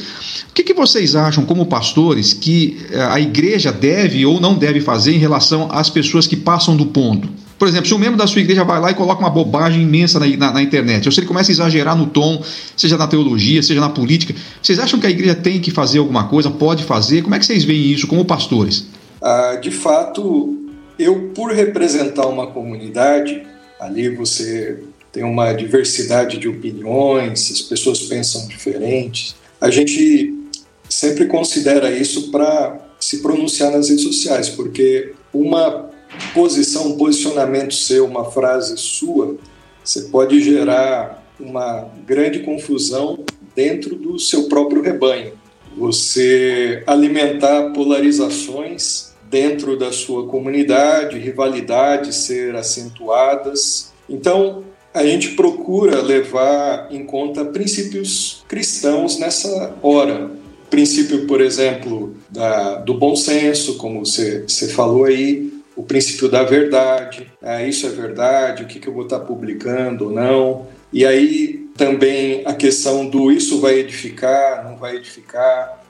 O que, que vocês acham, como pastores, que eh, a igreja deve ou não deve fazer em relação às pessoas que passam do ponto? Por exemplo, se um membro da sua igreja vai lá e coloca uma bobagem imensa na, na, na, internet, ou se ele começa a exagerar no tom, seja na teologia, seja na política, vocês acham que a igreja tem que fazer alguma coisa, pode fazer? Como é que vocês veem isso como pastores? Ah, de fato, eu, por representar uma comunidade, ali você tem uma diversidade de opiniões, as pessoas pensam diferentes, a gente sempre considera isso para se pronunciar nas redes sociais, porque uma posição, um posicionamento seu, uma frase sua, você pode gerar uma grande confusão dentro do seu próprio rebanho. Você alimentar polarizações dentro da sua comunidade, rivalidades ser acentuadas. Então, a gente procura levar em conta princípios cristãos nessa hora. Princípio, por exemplo, da, do bom senso, como você, você falou aí, o princípio da verdade, ah, isso é verdade, o que, que eu vou estar publicando ou não. E aí também a questão do isso vai edificar, não vai edificar,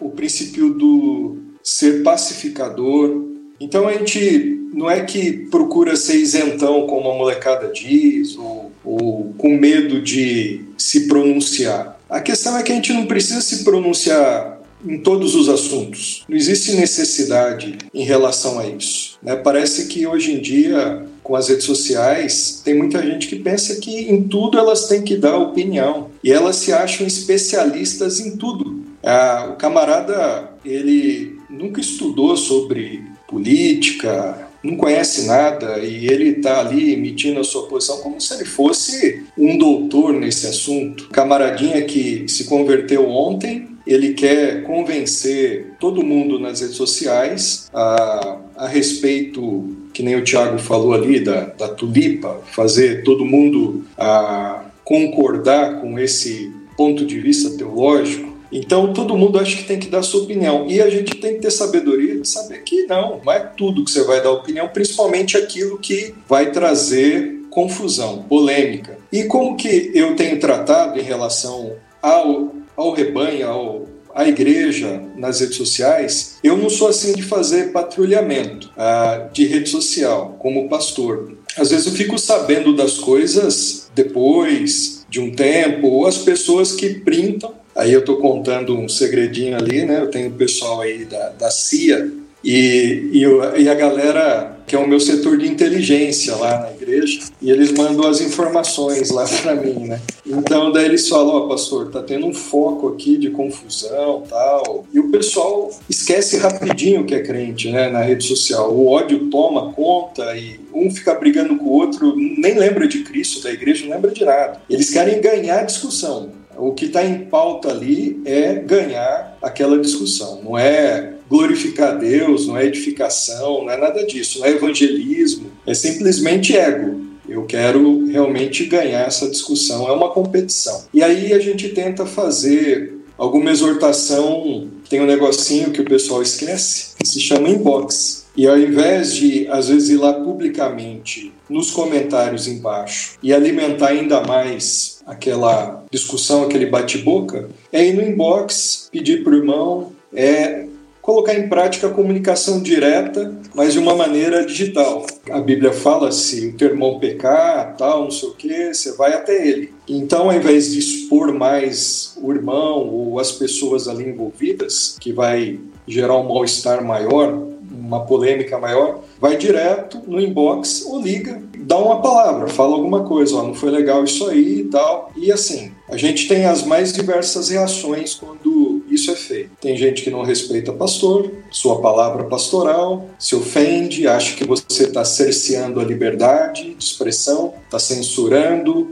o princípio do ser pacificador. Então a gente não é que procura ser isentão, como a molecada diz, ou, ou com medo de se pronunciar. A questão é que a gente não precisa se pronunciar em todos os assuntos. Não existe necessidade em relação a isso. Né? Parece que hoje em dia, com as redes sociais, tem muita gente que pensa que em tudo elas têm que dar opinião e elas se acham especialistas em tudo. Ah, o camarada, ele nunca estudou sobre política, não conhece nada e ele está ali emitindo a sua posição como se ele fosse um doutor nesse assunto. Camaradinha que se converteu ontem ele quer convencer todo mundo nas redes sociais a a respeito, que nem o Tiago falou ali, da, da tulipa, fazer todo mundo a concordar com esse ponto de vista teológico. Então, todo mundo acha que tem que dar sua opinião. E a gente tem que ter sabedoria de saber que não, não é tudo que você vai dar opinião, principalmente aquilo que vai trazer confusão, polêmica. E como que eu tenho tratado em relação ao, ao rebanho, ao, à igreja nas redes sociais, eu não sou assim de fazer patrulhamento ah, de rede social como pastor. Às vezes eu fico sabendo das coisas depois de um tempo, ou as pessoas que printam. Aí eu estou contando um segredinho ali, né? Eu tenho o pessoal aí da, da CIA e, e, e, a galera, que é o meu setor de inteligência lá na igreja, e eles mandam as informações lá para mim, né? Então, daí eles falam: Ó, oh, pastor, tá tendo um foco aqui de confusão tal. E o pessoal esquece rapidinho que é crente, né, na rede social. O ódio toma conta e um fica brigando com o outro, nem lembra de Cristo, da igreja, não lembra de nada. Eles querem ganhar discussão. O que está em pauta ali é ganhar aquela discussão, não é glorificar Deus, não é edificação, não é nada disso, não é evangelismo, é simplesmente ego. Eu quero realmente ganhar essa discussão, é uma competição. E aí a gente tenta fazer alguma exortação, tem um negocinho que o pessoal esquece, que se chama inbox. E ao invés de, às vezes, ir lá publicamente nos comentários embaixo e alimentar ainda mais aquela discussão, aquele bate-boca, é ir no inbox, pedir para o irmão, é colocar em prática a comunicação direta, mas de uma maneira digital. A Bíblia fala se o teu irmão pecar, tal, não sei o que, você vai até ele. Então, ao invés de expor mais o irmão ou as pessoas ali envolvidas, que vai gerar um mal-estar maior, uma polêmica maior, vai direto no inbox ou liga, dá uma palavra, fala alguma coisa, ó, não foi legal isso aí e tal. E assim, a gente tem as mais diversas reações quando isso é feito. Tem gente que não respeita pastor, sua palavra pastoral, se ofende, acha que você está cerceando a liberdade de expressão, está censurando,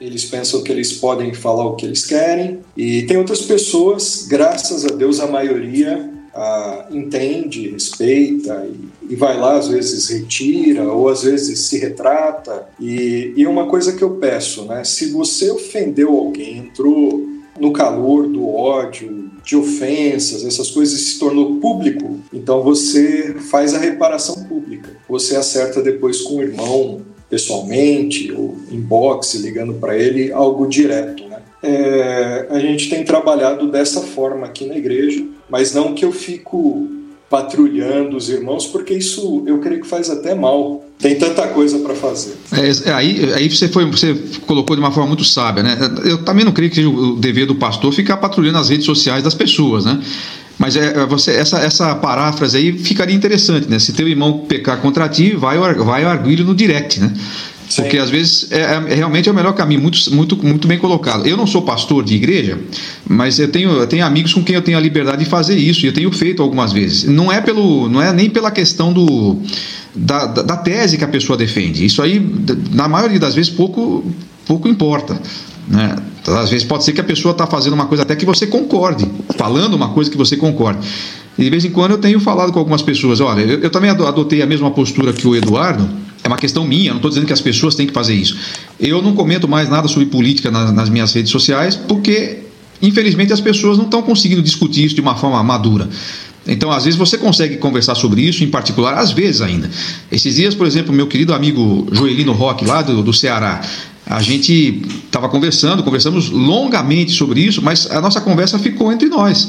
eles pensam que eles podem falar o que eles querem. E tem outras pessoas, graças a Deus, a maioria ah, entende, respeita e, e, vai lá, às vezes retira ou às vezes se retrata. E, e uma coisa que eu peço, né? Se você ofendeu alguém, entrou no calor do ódio, de ofensas, essas coisas se tornou público, então você faz a reparação pública. Você acerta depois com o irmão pessoalmente ou inbox, ligando para ele, algo direto. Né? É, a gente tem trabalhado dessa forma aqui na igreja, mas não que eu fico patrulhando os irmãos, porque isso eu creio que faz até mal. Tem tanta coisa para fazer. É, aí, aí você, foi, você colocou de uma forma muito sábia, né? Eu também não creio que o dever do pastor ficar patrulhando as redes sociais das pessoas, né? Mas é, é você, essa, essa paráfrase aí ficaria interessante, né? Se teu irmão pecar contra ti, vai, vai arguir no direct, né? Sim. Porque às vezes é, é, realmente é o melhor caminho, muito, muito, muito bem colocado. Eu não sou pastor de igreja, mas eu tenho, eu tenho amigos com quem eu tenho a liberdade de fazer isso, e eu tenho feito algumas vezes. Não é, pelo, não é nem pela questão do, da, da, da tese que a pessoa defende. Isso aí, na maioria das vezes, pouco, pouco importa. Né? Às vezes pode ser que a pessoa está fazendo uma coisa até que você concorde, falando uma coisa que você concorde. E de vez em quando eu tenho falado com algumas pessoas, olha, eu, eu também adotei a mesma postura que o Eduardo, é uma questão minha, não estou dizendo que as pessoas têm que fazer isso. Eu não comento mais nada sobre política nas, nas minhas redes sociais, porque, infelizmente, as pessoas não estão conseguindo discutir isso de uma forma madura. Então, às vezes, você consegue conversar sobre isso, em particular, às vezes ainda. Esses dias, por exemplo, meu querido amigo Joelino Roque, lá do, do Ceará, a gente estava conversando, conversamos longamente sobre isso, mas a nossa conversa ficou entre nós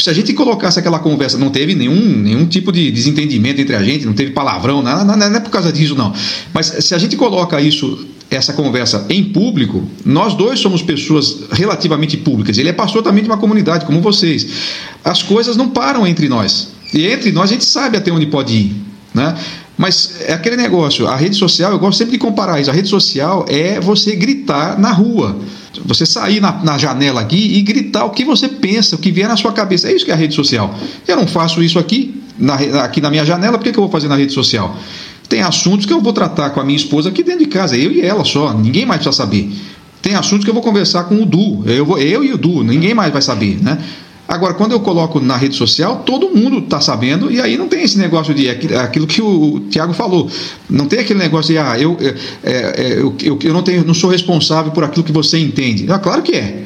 se a gente colocasse aquela conversa, não teve nenhum, nenhum tipo de desentendimento entre a gente, não teve palavrão, não, é por causa disso, não. Mas se a gente coloca isso, essa conversa em público, nós dois somos pessoas relativamente públicas. Ele é pastor também de uma comunidade, como vocês. As coisas não param entre nós. E entre nós a gente sabe até onde pode ir. Né? Mas é aquele negócio, a rede social, eu gosto sempre de comparar isso. A rede social é você gritar na rua. Você sair na, na, janela aqui e gritar o que você pensa, o que vier na sua cabeça. É isso que é a rede social. Eu não faço isso aqui, na, aqui na minha janela, por que, que eu vou fazer na rede social? Tem assuntos que eu vou tratar com a minha esposa aqui dentro de casa, eu e ela só, ninguém mais precisa saber. Tem assuntos que eu vou conversar com o Du, eu, vou, eu e o Du, ninguém mais vai saber, né? Agora, quando eu coloco na rede social, todo mundo está sabendo, e aí não tem esse negócio de aquilo que o Tiago falou. Não tem aquele negócio de, ah, eu, é, é, eu, eu, não, tenho, não sou responsável por aquilo que você entende. Ah, claro que é.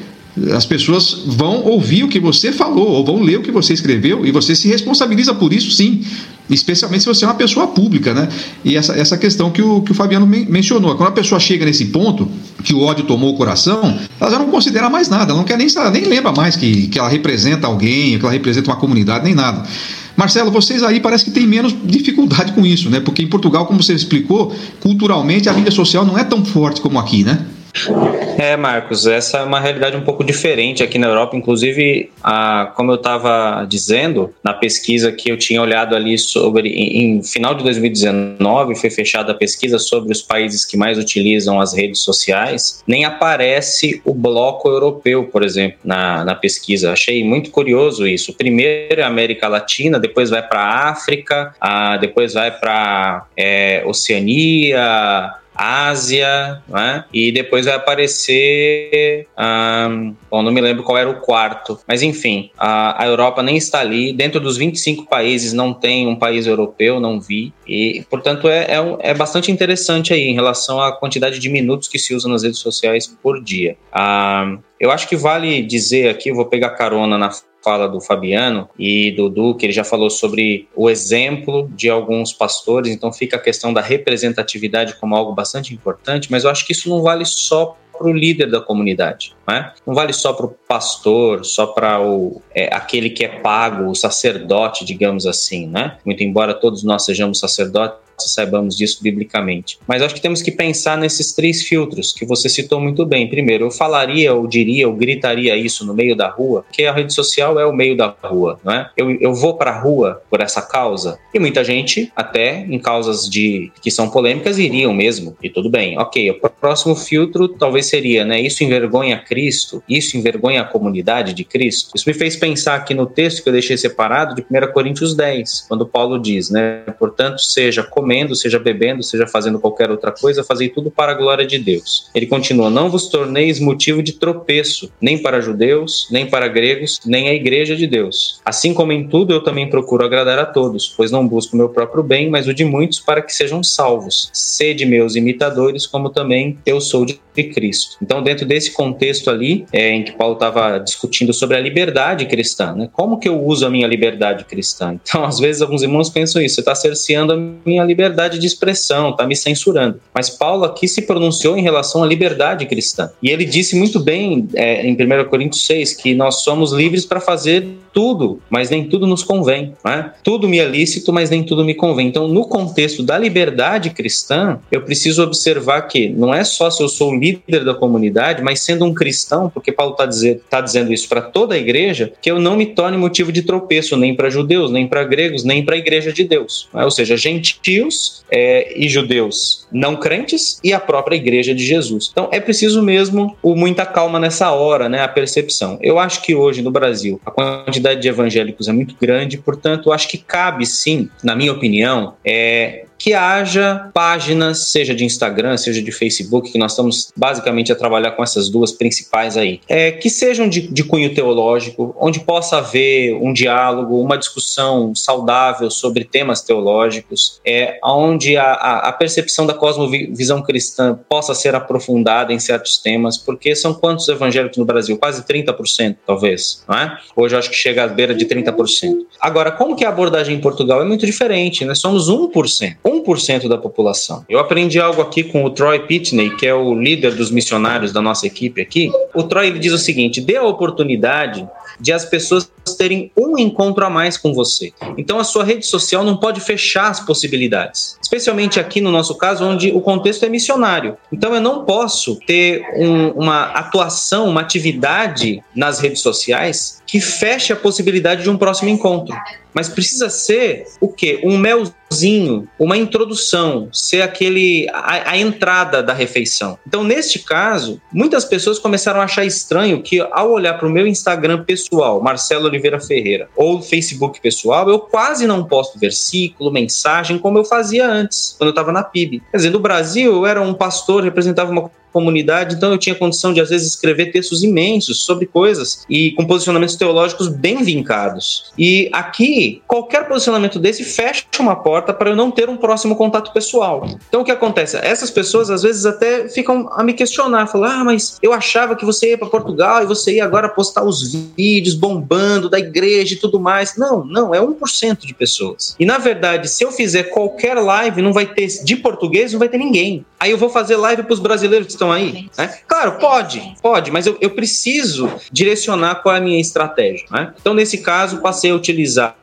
As pessoas vão ouvir o que você falou, ou vão ler o que você escreveu, e você se responsabiliza por isso, sim. Especialmente se você é uma pessoa pública, né? E essa, essa questão que o, que o Fabiano men mencionou. Quando a pessoa chega nesse ponto, que o ódio tomou o coração, ela já não considera mais nada, ela não quer nem, nem lembra mais que, que ela representa alguém, que ela representa uma comunidade, nem nada. Marcelo, vocês aí parece que têm menos dificuldade com isso, né? Porque em Portugal, como você explicou, culturalmente a mídia social não é tão forte como aqui, né? É, Marcos, essa é uma realidade um pouco diferente aqui na Europa. Inclusive, a, como eu estava dizendo, na pesquisa que eu tinha olhado ali sobre. Em, em, final de 2019, foi fechada a pesquisa sobre os países que mais utilizam as redes sociais. Nem aparece o bloco europeu, por exemplo, na, na pesquisa. Achei muito curioso isso. Primeiro é a América Latina, depois vai para a África, a, depois vai para é, Oceania. Ásia, né? e depois vai aparecer. Um, bom, não me lembro qual era o quarto, mas enfim, a, a, Europa nem está ali. Dentro dos 25 países não tem um país europeu, não vi, e portanto é, é, é bastante interessante aí em relação à quantidade de minutos que se usa nas redes sociais por dia. Um, eu acho que vale dizer aqui, vou pegar carona na fala do Fabiano e do Du, que ele já falou sobre o exemplo de alguns pastores, então fica a questão da representatividade como algo bastante importante, mas eu acho que isso não vale só para o líder da comunidade, né? não vale só para o pastor, só para o é, aquele que é pago, o sacerdote, digamos assim, né? Muito embora todos nós sejamos sacerdotes, saibamos disso biblicamente. Mas acho que temos que pensar nesses três filtros que você citou muito bem. Primeiro, eu falaria, ou diria, ou gritaria isso no meio da rua, que a rede social é o meio da rua, não é? Eu, eu vou para a rua por essa causa. E muita gente, até em causas de que são polêmicas, iriam mesmo. E tudo bem. Ok, o próximo filtro talvez seria, né? Isso envergonha Cristo? Isso envergonha a comunidade de Cristo? Isso me fez pensar aqui no texto que eu deixei separado de 1 Coríntios 10, quando Paulo diz, né? Portanto, seja comendo comendo, seja bebendo, seja fazendo qualquer outra coisa, fazei tudo para a glória de Deus. Ele continua: Não vos torneis motivo de tropeço, nem para judeus, nem para gregos, nem a igreja de Deus. Assim como em tudo eu também procuro agradar a todos, pois não busco meu próprio bem, mas o de muitos para que sejam salvos. Sede meus imitadores, como também eu sou de Cristo. Então, dentro desse contexto ali, é, em que Paulo estava discutindo sobre a liberdade cristã, né? Como que eu uso a minha liberdade cristã? Então, às vezes, alguns irmãos pensam isso: você está cerceando a minha liberdade liberdade de expressão, está me censurando. Mas Paulo aqui se pronunciou em relação à liberdade cristã. E ele disse muito bem é, em 1 Coríntios 6 que nós somos livres para fazer tudo, mas nem tudo nos convém. Né? Tudo me é lícito, mas nem tudo me convém. Então, no contexto da liberdade cristã, eu preciso observar que não é só se eu sou líder da comunidade, mas sendo um cristão, porque Paulo está tá dizendo isso para toda a igreja, que eu não me torne motivo de tropeço nem para judeus, nem para gregos, nem para a igreja de Deus. Né? Ou seja, gentios é, e judeus não crentes e a própria igreja de Jesus. Então, é preciso mesmo o muita calma nessa hora, né? a percepção. Eu acho que hoje no Brasil a quantidade de evangélicos é muito grande, portanto, acho que cabe sim, na minha opinião, é, que haja páginas, seja de Instagram, seja de Facebook, que nós estamos basicamente a trabalhar com essas duas principais aí, é, que sejam de, de cunho teológico, onde possa haver um diálogo, uma discussão saudável sobre temas teológicos, é, onde a, a, percepção da cosmovisão cristã possa ser aprofundada em certos temas, porque são quantos evangélicos no Brasil? Quase 30%, talvez, não é? Hoje eu acho que chega à beira de 30%. Agora, como que a abordagem em Portugal é muito diferente, né? Somos 1%. 1% da população. Eu aprendi algo aqui com o Troy Pitney, que é o líder dos missionários da nossa equipe aqui. O Troy ele diz o seguinte: dê a oportunidade de as pessoas terem um encontro a mais com você. Então a sua rede social não pode fechar as possibilidades, especialmente aqui no nosso caso, onde o contexto é missionário. Então eu não posso ter um, uma atuação, uma atividade nas redes sociais que feche a possibilidade de um próximo encontro. Mas precisa ser o quê? Um melzinho, uma introdução, ser aquele a, a, entrada da refeição. Então, neste caso, muitas pessoas começaram a achar estranho que ao olhar para o meu Instagram pessoal, Marcelo Oliveira Ferreira, ou Facebook pessoal, eu quase não posto versículo, mensagem como eu fazia antes, quando eu estava na PIB. Quer dizer, no Brasil, eu era um pastor, representava uma comunidade, então eu tinha condição de, às vezes, escrever textos imensos sobre coisas e com posicionamentos teológicos bem vincados. E aqui, qualquer posicionamento desse fecha uma porta para eu não ter um próximo contato pessoal. Então, o que acontece? Essas pessoas, às vezes, até ficam a me questionar, falar, ah, mas eu achava que você ia para Portugal e você ia agora postar os vídeos bombando da igreja e tudo mais. Não, não, é 1% de pessoas. E, na verdade, se eu fizer qualquer live, não vai ter, de português, não vai ter ninguém. Aí eu vou fazer live para os brasileiros que estão aí? Né? Claro, pode, pode, mas eu, eu preciso direcionar qual é a minha estratégia. Né? Então, nesse caso, passei a utilizar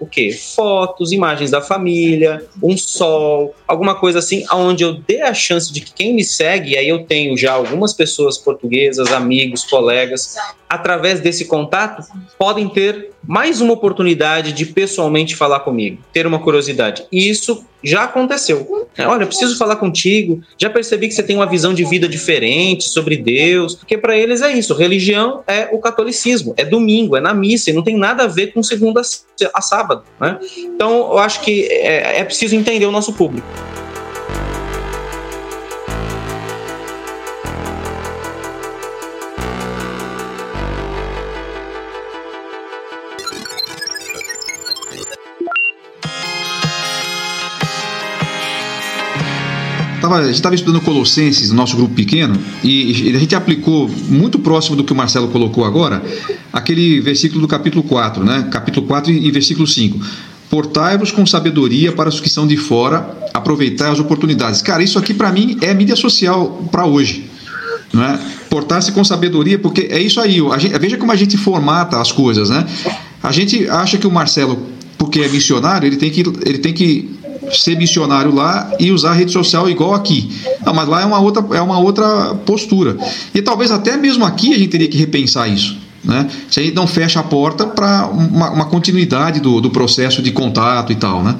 o que? Fotos, imagens da família, um sol, alguma coisa assim, onde eu dê a chance de que quem me segue, e aí eu tenho já algumas pessoas portuguesas, amigos, colegas, através desse contato, podem ter mais uma oportunidade de pessoalmente falar comigo, ter uma curiosidade. E isso já aconteceu. É, olha, preciso falar contigo. Já percebi que você tem uma visão de vida diferente sobre Deus, porque para eles é isso. Religião é o catolicismo, é domingo, é na missa, e não tem nada a ver com segunda a sábado. Né? Então, eu acho que é, é preciso entender o nosso público. Tava, a gente estava estudando Colossenses, no nosso grupo pequeno, e a gente aplicou muito próximo do que o Marcelo colocou agora, aquele versículo do capítulo 4, né? Capítulo 4 e versículo 5. Portai-vos com sabedoria para os que são de fora, aproveitar as oportunidades. Cara, isso aqui para mim é mídia social para hoje. Não é? Portar-se com sabedoria, porque é isso aí. Gente, veja como a gente formata as coisas, né? A gente acha que o Marcelo, porque é missionário, ele tem que, ele tem que ser missionário lá e usar rede social igual aqui. Não, mas lá é uma outra, é uma outra postura. E talvez até mesmo aqui a gente teria que repensar isso. Né? Se a gente não fecha a porta para uma, uma, continuidade do, do processo de contato e tal. Né?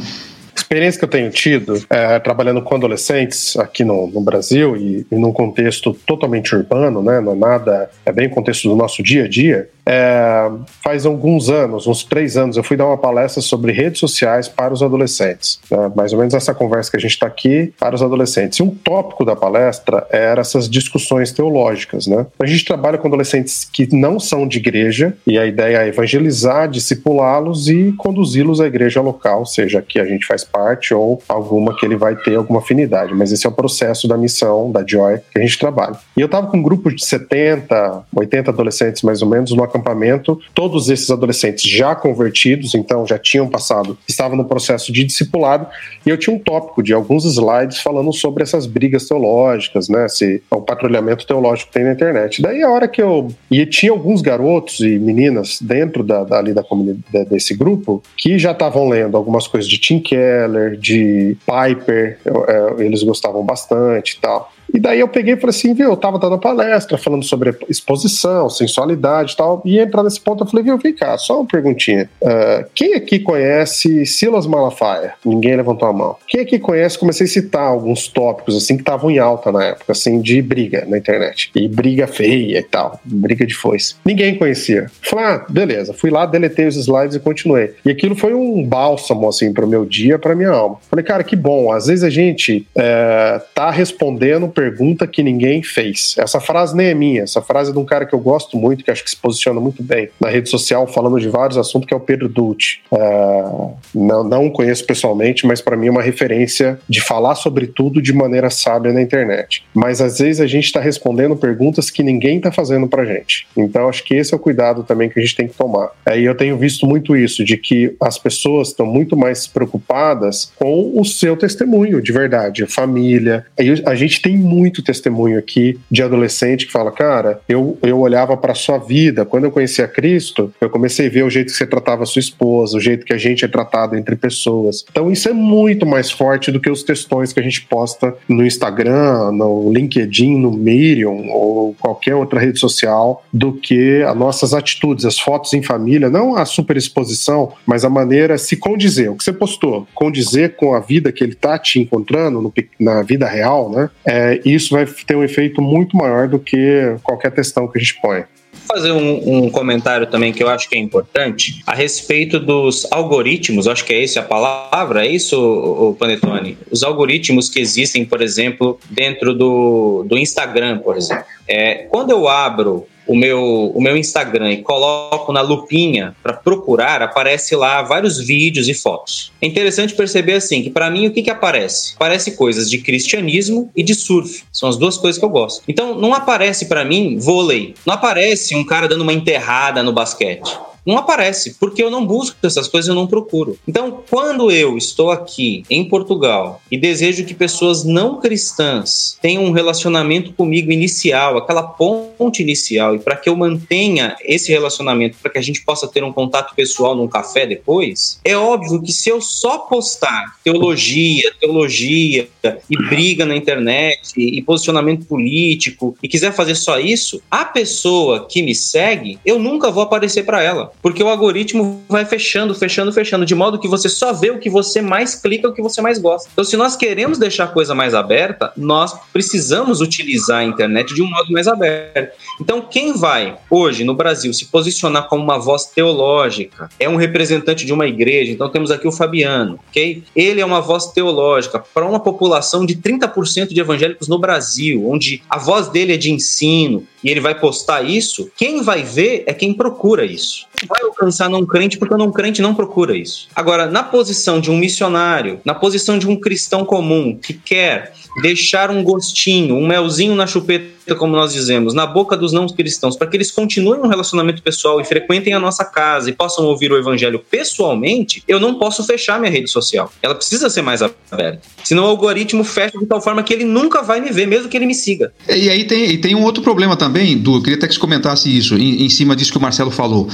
experiência que eu tenho tido é, trabalhando com adolescentes aqui no, no Brasil e, e num contexto totalmente urbano, né, não é nada, é bem contexto do nosso dia a dia, é, faz alguns anos, uns três anos, eu fui dar uma palestra sobre redes sociais para os adolescentes. Né? Mais ou menos essa conversa que a gente está aqui para os adolescentes. E um tópico da palestra era essas discussões teológicas. Né? A gente trabalha com adolescentes que não são de igreja, e a ideia é evangelizar, discipulá-los e conduzi-los à igreja local, seja que a gente faz parte ou alguma que ele vai ter alguma afinidade. Mas esse é o processo da missão, da Joy, que a gente trabalha. E eu estava com um grupo de 70, 80 adolescentes mais ou menos, numa acampamento, todos esses adolescentes já convertidos, então já tinham passado, estavam no processo de discipulado, e eu tinha um tópico de alguns slides falando sobre essas brigas teológicas, né, se o patrulhamento teológico tem na internet. Daí a hora que eu e tinha alguns garotos e meninas dentro da, da ali da comunidade desse grupo que já estavam lendo algumas coisas de Tim Keller, de Piper, eu, eu, eles gostavam bastante e tal. E daí eu peguei e falei assim, viu, eu tava dando palestra falando sobre exposição, sensualidade e tal, e entrar nesse ponto eu falei, viu, vem cá, só uma perguntinha. Uh, quem aqui conhece Silas Malafaia? Ninguém levantou a mão. Quem aqui conhece, comecei a citar alguns tópicos, assim, que estavam em alta na época, assim, de briga na internet. E briga feia e tal, briga de foice. Ninguém conhecia. Falei, ah, beleza. Fui lá, deletei os slides e continuei. E aquilo foi um bálsamo, assim, pro meu dia, pra minha alma. Falei, cara, que bom. Às vezes a gente é, tá respondendo pergunta que ninguém fez. Essa frase nem é minha, essa frase é de um cara que eu gosto muito, que acho que se posiciona muito bem na rede social, falando de vários assuntos, que é o Pedro Dutti. Uh, não, não conheço pessoalmente, mas para mim é uma referência de falar sobre tudo de maneira sábia na internet. Mas às vezes a gente está respondendo perguntas que ninguém está fazendo para gente. Então acho que esse é o cuidado também que a gente tem que tomar. Aí eu tenho visto muito isso, de que as pessoas estão muito mais preocupadas com o seu testemunho, de verdade, família. Aí a gente tem muito testemunho aqui de adolescente que fala, cara, eu, eu olhava para sua vida, quando eu conheci a Cristo, eu comecei a ver o jeito que você tratava a sua esposa, o jeito que a gente é tratado entre pessoas. Então isso é muito mais forte do que os textões que a gente posta no Instagram, no LinkedIn, no Medium ou qualquer outra rede social, do que as nossas atitudes, as fotos em família, não a superexposição, mas a maneira se condizer. O que você postou, condizer com a vida que ele tá te encontrando no, na vida real, né? É, isso vai ter um efeito muito maior do que qualquer testão que a gente põe. fazer um, um, comentário também que eu acho que é importante a respeito dos algoritmos, acho que é essa a palavra, é isso, o Panetone? Os algoritmos que existem, por exemplo, dentro do, do Instagram, por exemplo. É, quando eu abro o meu, o meu Instagram e coloco na lupinha para procurar, aparece lá vários vídeos e fotos. É interessante perceber assim que para mim o que, que aparece? Aparece coisas de cristianismo e de surf. São as duas coisas que eu gosto. Então não aparece para mim vôlei, não aparece um cara dando uma enterrada no basquete não aparece, porque eu não busco essas coisas, eu não procuro. Então, quando eu estou aqui em Portugal e desejo que pessoas não cristãs tenham um relacionamento comigo inicial, aquela ponte inicial, e para que eu mantenha esse relacionamento, para que a gente possa ter um contato pessoal num café depois, é óbvio que se eu só postar teologia, teologia e briga na internet e posicionamento político e quiser fazer só isso, a pessoa que me segue, eu nunca vou aparecer para ela porque o algoritmo vai fechando, fechando, fechando, de modo que você só vê o que você mais clica, o que você mais gosta. Então, se nós queremos deixar a coisa mais aberta, nós precisamos utilizar a internet de um modo mais aberto. Então, quem vai hoje no Brasil se posicionar como uma voz teológica, é um representante de uma igreja, então temos aqui o Fabiano, ok? Ele é uma voz teológica para uma população de 30% de evangélicos no Brasil, onde a voz dele é de ensino, e ele vai postar isso, quem vai ver é quem procura isso. Vai alcançar não crente porque não crente não procura isso. Agora, na posição de um missionário, na posição de um cristão comum que quer deixar um gostinho, um melzinho na chupeta, como nós dizemos, na boca dos não cristãos, para que eles continuem um relacionamento pessoal e frequentem a nossa casa e possam ouvir o evangelho pessoalmente, eu não posso fechar minha rede social. Ela precisa ser mais aberta. Senão o algoritmo fecha de tal forma que ele nunca vai me ver, mesmo que ele me siga. E aí tem, e tem um outro problema também, Du, eu queria até que você comentasse isso, em, em cima disso que o Marcelo falou.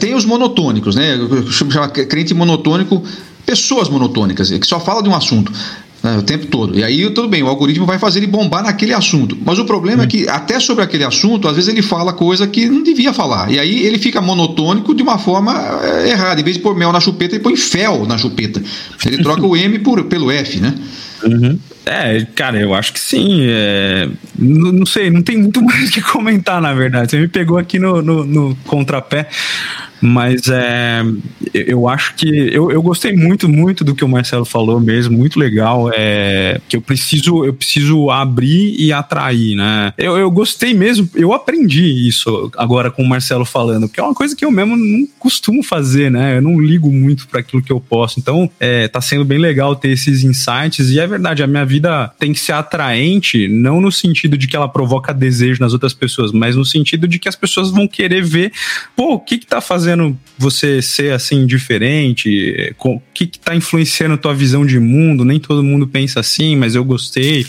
Tem os monotônicos, né? Eu chamo crente monotônico pessoas monotônicas, que só fala de um assunto. Né, o tempo todo. E aí, tudo bem, o algoritmo vai fazer ele bombar naquele assunto. Mas o problema é que, até sobre aquele assunto, às vezes ele fala coisa que não devia falar. E aí ele fica monotônico de uma forma é, errada. Em vez de pôr mel na chupeta, ele põe fel na chupeta. Ele troca o M por, pelo F, né? Uhum. É, cara, eu acho que sim. É... Não, não, sei, não tem muito mais o que comentar, na verdade. Você me pegou aqui no, no, no contrapé. Mas é, eu acho que eu, eu gostei muito, muito do que o Marcelo falou mesmo, muito legal. É, que eu preciso, eu preciso abrir e atrair, né? Eu, eu gostei mesmo, eu aprendi isso agora com o Marcelo falando, que é uma coisa que eu mesmo não costumo fazer, né? Eu não ligo muito para aquilo que eu posso. Então, é, tá sendo bem legal ter esses insights. E é verdade, a minha vida tem que ser atraente, não no sentido de que ela provoca desejo nas outras pessoas, mas no sentido de que as pessoas vão querer ver, pô, o que que tá fazendo fazendo você ser assim diferente? O que está influenciando tua visão de mundo? Nem todo mundo pensa assim, mas eu gostei.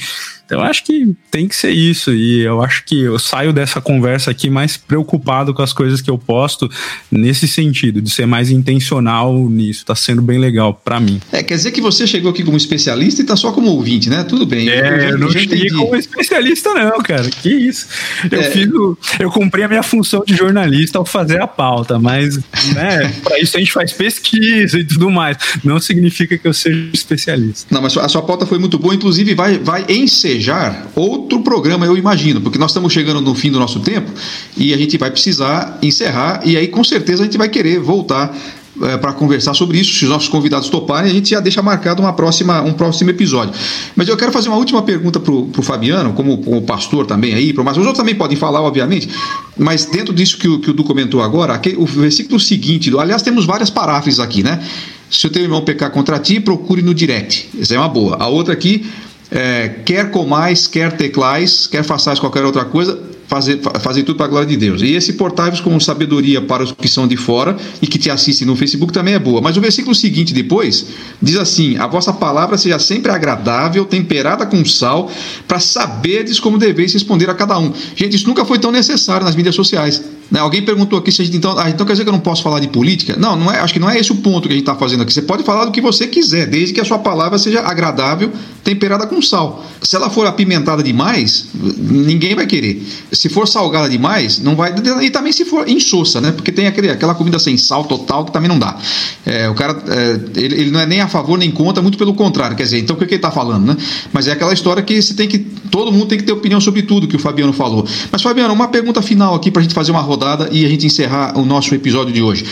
Então, eu acho que tem que ser isso. E eu acho que eu saio dessa conversa aqui mais preocupado com as coisas que eu posto nesse sentido, de ser mais intencional nisso. Tá sendo bem legal para mim. É, quer dizer que você chegou aqui como especialista e tá só como ouvinte, né? Tudo bem. É, eu, eu não cheguei como especialista, não, cara. Que isso. Eu é. fiz o, Eu comprei a minha função de jornalista ao fazer a pauta, mas, né, para isso a gente faz pesquisa e tudo mais. Não significa que eu seja especialista. Não, mas a sua pauta foi muito boa, inclusive vai, vai encerrar desejar outro programa, eu imagino, porque nós estamos chegando no fim do nosso tempo e a gente vai precisar encerrar, e aí com certeza a gente vai querer voltar é, para conversar sobre isso. Se os nossos convidados toparem, a gente já deixa marcado uma próxima, um próximo episódio. Mas eu quero fazer uma última pergunta para o Fabiano, como, como pastor também aí, mas os outros também podem falar, obviamente, mas dentro disso que o, que o Du comentou agora, aqui, o versículo seguinte, aliás, temos várias paráfrases aqui, né? Se o teu irmão pecar contra ti, procure no direct. Essa é uma boa. A outra aqui, é, quer comais, quer teclais, quer façais qualquer outra coisa, fazer, fazer tudo para a glória de Deus. E esse portai-vos com sabedoria para os que são de fora e que te assistem no Facebook também é boa. Mas o versículo seguinte depois diz assim: A vossa palavra seja sempre agradável, temperada com sal, para saberdes como deveis responder a cada um. Gente, isso nunca foi tão necessário nas mídias sociais. Né? Alguém perguntou aqui se a gente então, ah, então quer dizer que eu não posso falar de política? Não, não é, acho que não é esse o ponto que a gente está fazendo aqui. Você pode falar do que você quiser, desde que a sua palavra seja agradável temperada com sal. Se ela for apimentada demais, ninguém vai querer. Se for salgada demais, não vai. E também se for insossa, né? Porque tem aquele, aquela comida sem sal total que também não dá. É, o cara, é, ele, ele, não é nem a favor nem contra, muito pelo contrário. Quer dizer, então o que, que ele está falando, né? Mas é aquela história que você tem que. Todo mundo tem que ter opinião sobre tudo que o Fabiano falou. Mas, Fabiano, uma pergunta final aqui para a gente fazer uma rodada e a gente encerrar o nosso episódio de hoje.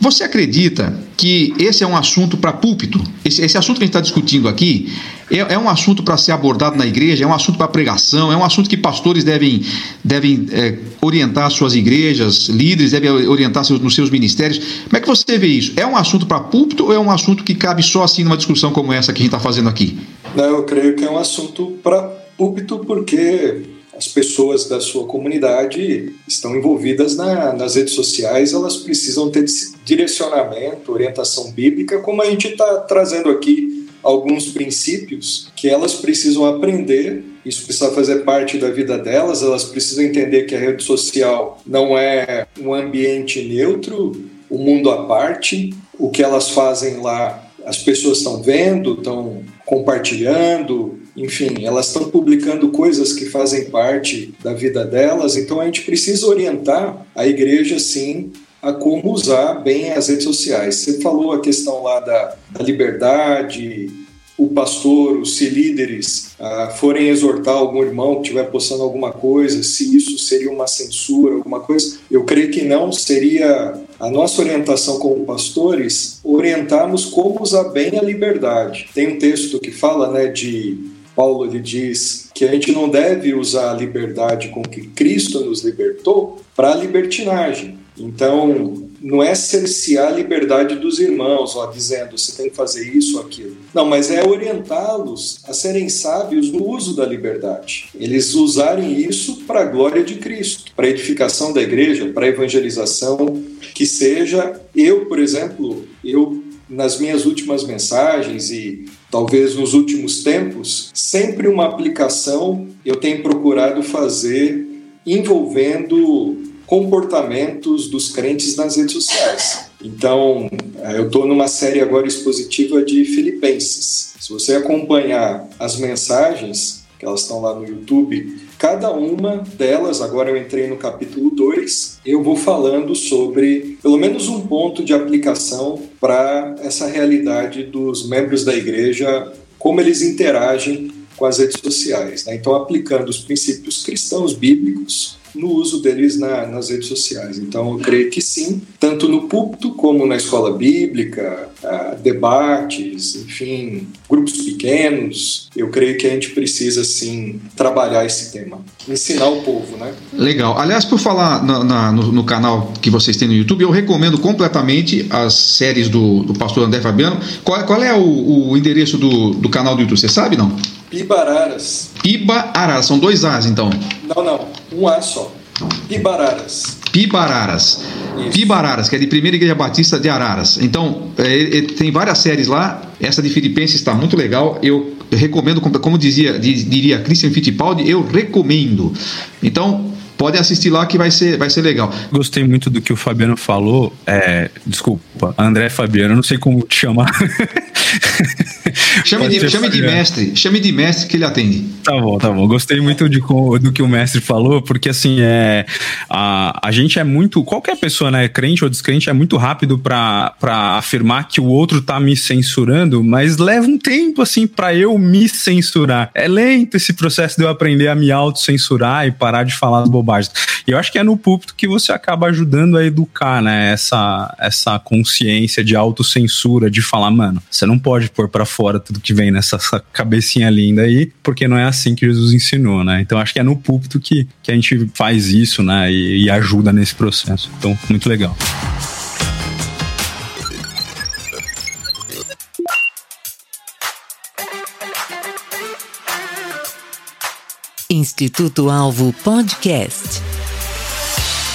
Você acredita que esse é um assunto para púlpito? Esse, esse assunto que a gente está discutindo aqui é, é um assunto para ser abordado na igreja, é um assunto para pregação, é um assunto que pastores devem, devem é, orientar suas igrejas, líderes devem orientar seus, nos seus ministérios. Como é que você vê isso? É um assunto para púlpito ou é um assunto que cabe só assim numa discussão como essa que a gente está fazendo aqui? Não, eu creio que é um assunto para púlpito porque as pessoas da sua comunidade estão envolvidas na, nas redes sociais, elas precisam ter direcionamento, orientação bíblica, como a gente está trazendo aqui alguns princípios que elas precisam aprender. Isso precisa fazer parte da vida delas. Elas precisam entender que a rede social não é um ambiente neutro, um mundo à parte. O que elas fazem lá, as pessoas estão vendo, estão compartilhando, enfim, elas estão publicando coisas que fazem parte da vida delas. Então a gente precisa orientar a igreja, sim, a como usar bem as redes sociais. Você falou a questão lá da, da liberdade, o pastor, os líderes ah, forem exortar algum irmão que estiver postando alguma coisa, se isso seria uma censura, alguma coisa, eu creio que não. Seria a nossa orientação como pastores orientarmos como usar bem a liberdade. Tem um texto que fala, né, de Paulo ele diz que a gente não deve usar a liberdade com que Cristo nos libertou para libertinagem. Então, não é cercear a liberdade dos irmãos, ó, dizendo você tem que fazer isso ou aquilo. Não, mas é orientá-los a serem sábios no uso da liberdade. Eles usarem isso para a glória de Cristo, para a edificação da igreja, para a evangelização, que seja eu, por exemplo, eu nas minhas últimas mensagens e talvez nos últimos tempos, sempre uma aplicação eu tenho procurado fazer envolvendo comportamentos dos crentes nas redes sociais. Então, é, eu estou numa série agora expositiva de Filipenses. Se você acompanhar as mensagens, que elas estão lá no YouTube, cada uma delas, agora eu entrei no capítulo 2, eu vou falando sobre pelo menos um ponto de aplicação para essa realidade dos membros da igreja, como eles interagem com as redes sociais. Né? Então, aplicando os princípios cristãos bíblicos no uso deles na, nas redes sociais. Então, eu creio que sim, tanto no púlpito como na escola bíblica, uh, debates, enfim, grupos pequenos, eu creio que a gente precisa sim trabalhar esse tema, ensinar o povo, né? Legal. Aliás, por falar na, na, no, no, canal que vocês têm no YouTube, eu recomendo completamente as séries do, do pastor André Fabiano. Qual, qual é o, o endereço do, do canal do YouTube? Você sabe, não? Pibararas. Pibararas, são dois As então. Não, não, um A só. Pibararas. Pibararas. Isso. Pibararas, que é de Primeira Igreja Batista de Araras. Então, é, é, tem várias séries lá. Essa de Filipenses está muito legal. Eu recomendo, como dizia, diria Christian Fittipaldi, eu recomendo. Então, podem assistir lá que vai ser, vai ser legal. Gostei muito do que o Fabiano falou. É, desculpa, André Fabiano, não sei como te chamar. chame, de, chame de mestre, chame de mestre que ele atende. Tá bom, tá bom. Gostei muito de, do que o mestre falou, porque assim, é, a, a gente é muito. Qualquer pessoa, né, crente ou descrente, é muito rápido para afirmar que o outro tá me censurando, mas leva um tempo, assim, para eu me censurar. É lento esse processo de eu aprender a me autocensurar e parar de falar as bobagens. E eu acho que é no púlpito que você acaba ajudando a educar, né, essa, essa consciência de autocensura, de falar, mano, você não pode pôr para fora tudo que vem nessa cabecinha linda aí, porque não é assim que Jesus ensinou, né? Então acho que é no púlpito que, que a gente faz isso, né? E, e ajuda nesse processo. Então, muito legal. Instituto Alvo Podcast.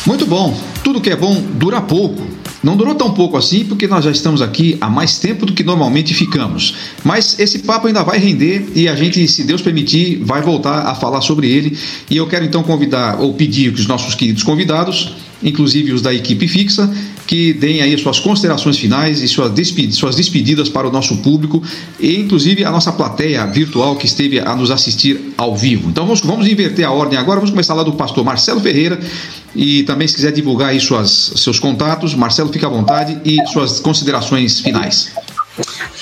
Muito bom. Tudo que é bom dura pouco. Não durou tão pouco assim porque nós já estamos aqui há mais tempo do que normalmente ficamos. Mas esse papo ainda vai render e a gente, se Deus permitir, vai voltar a falar sobre ele. E eu quero então convidar ou pedir que os nossos queridos convidados inclusive os da equipe fixa, que deem aí suas considerações finais e suas, despedidas para o nosso público e inclusive a nossa plateia virtual que esteve a nos assistir ao vivo. Então vamos, vamos inverter a ordem agora, vamos começar lá do pastor Marcelo Ferreira e também se quiser divulgar aí suas, seus contatos, Marcelo fica à vontade e suas considerações finais.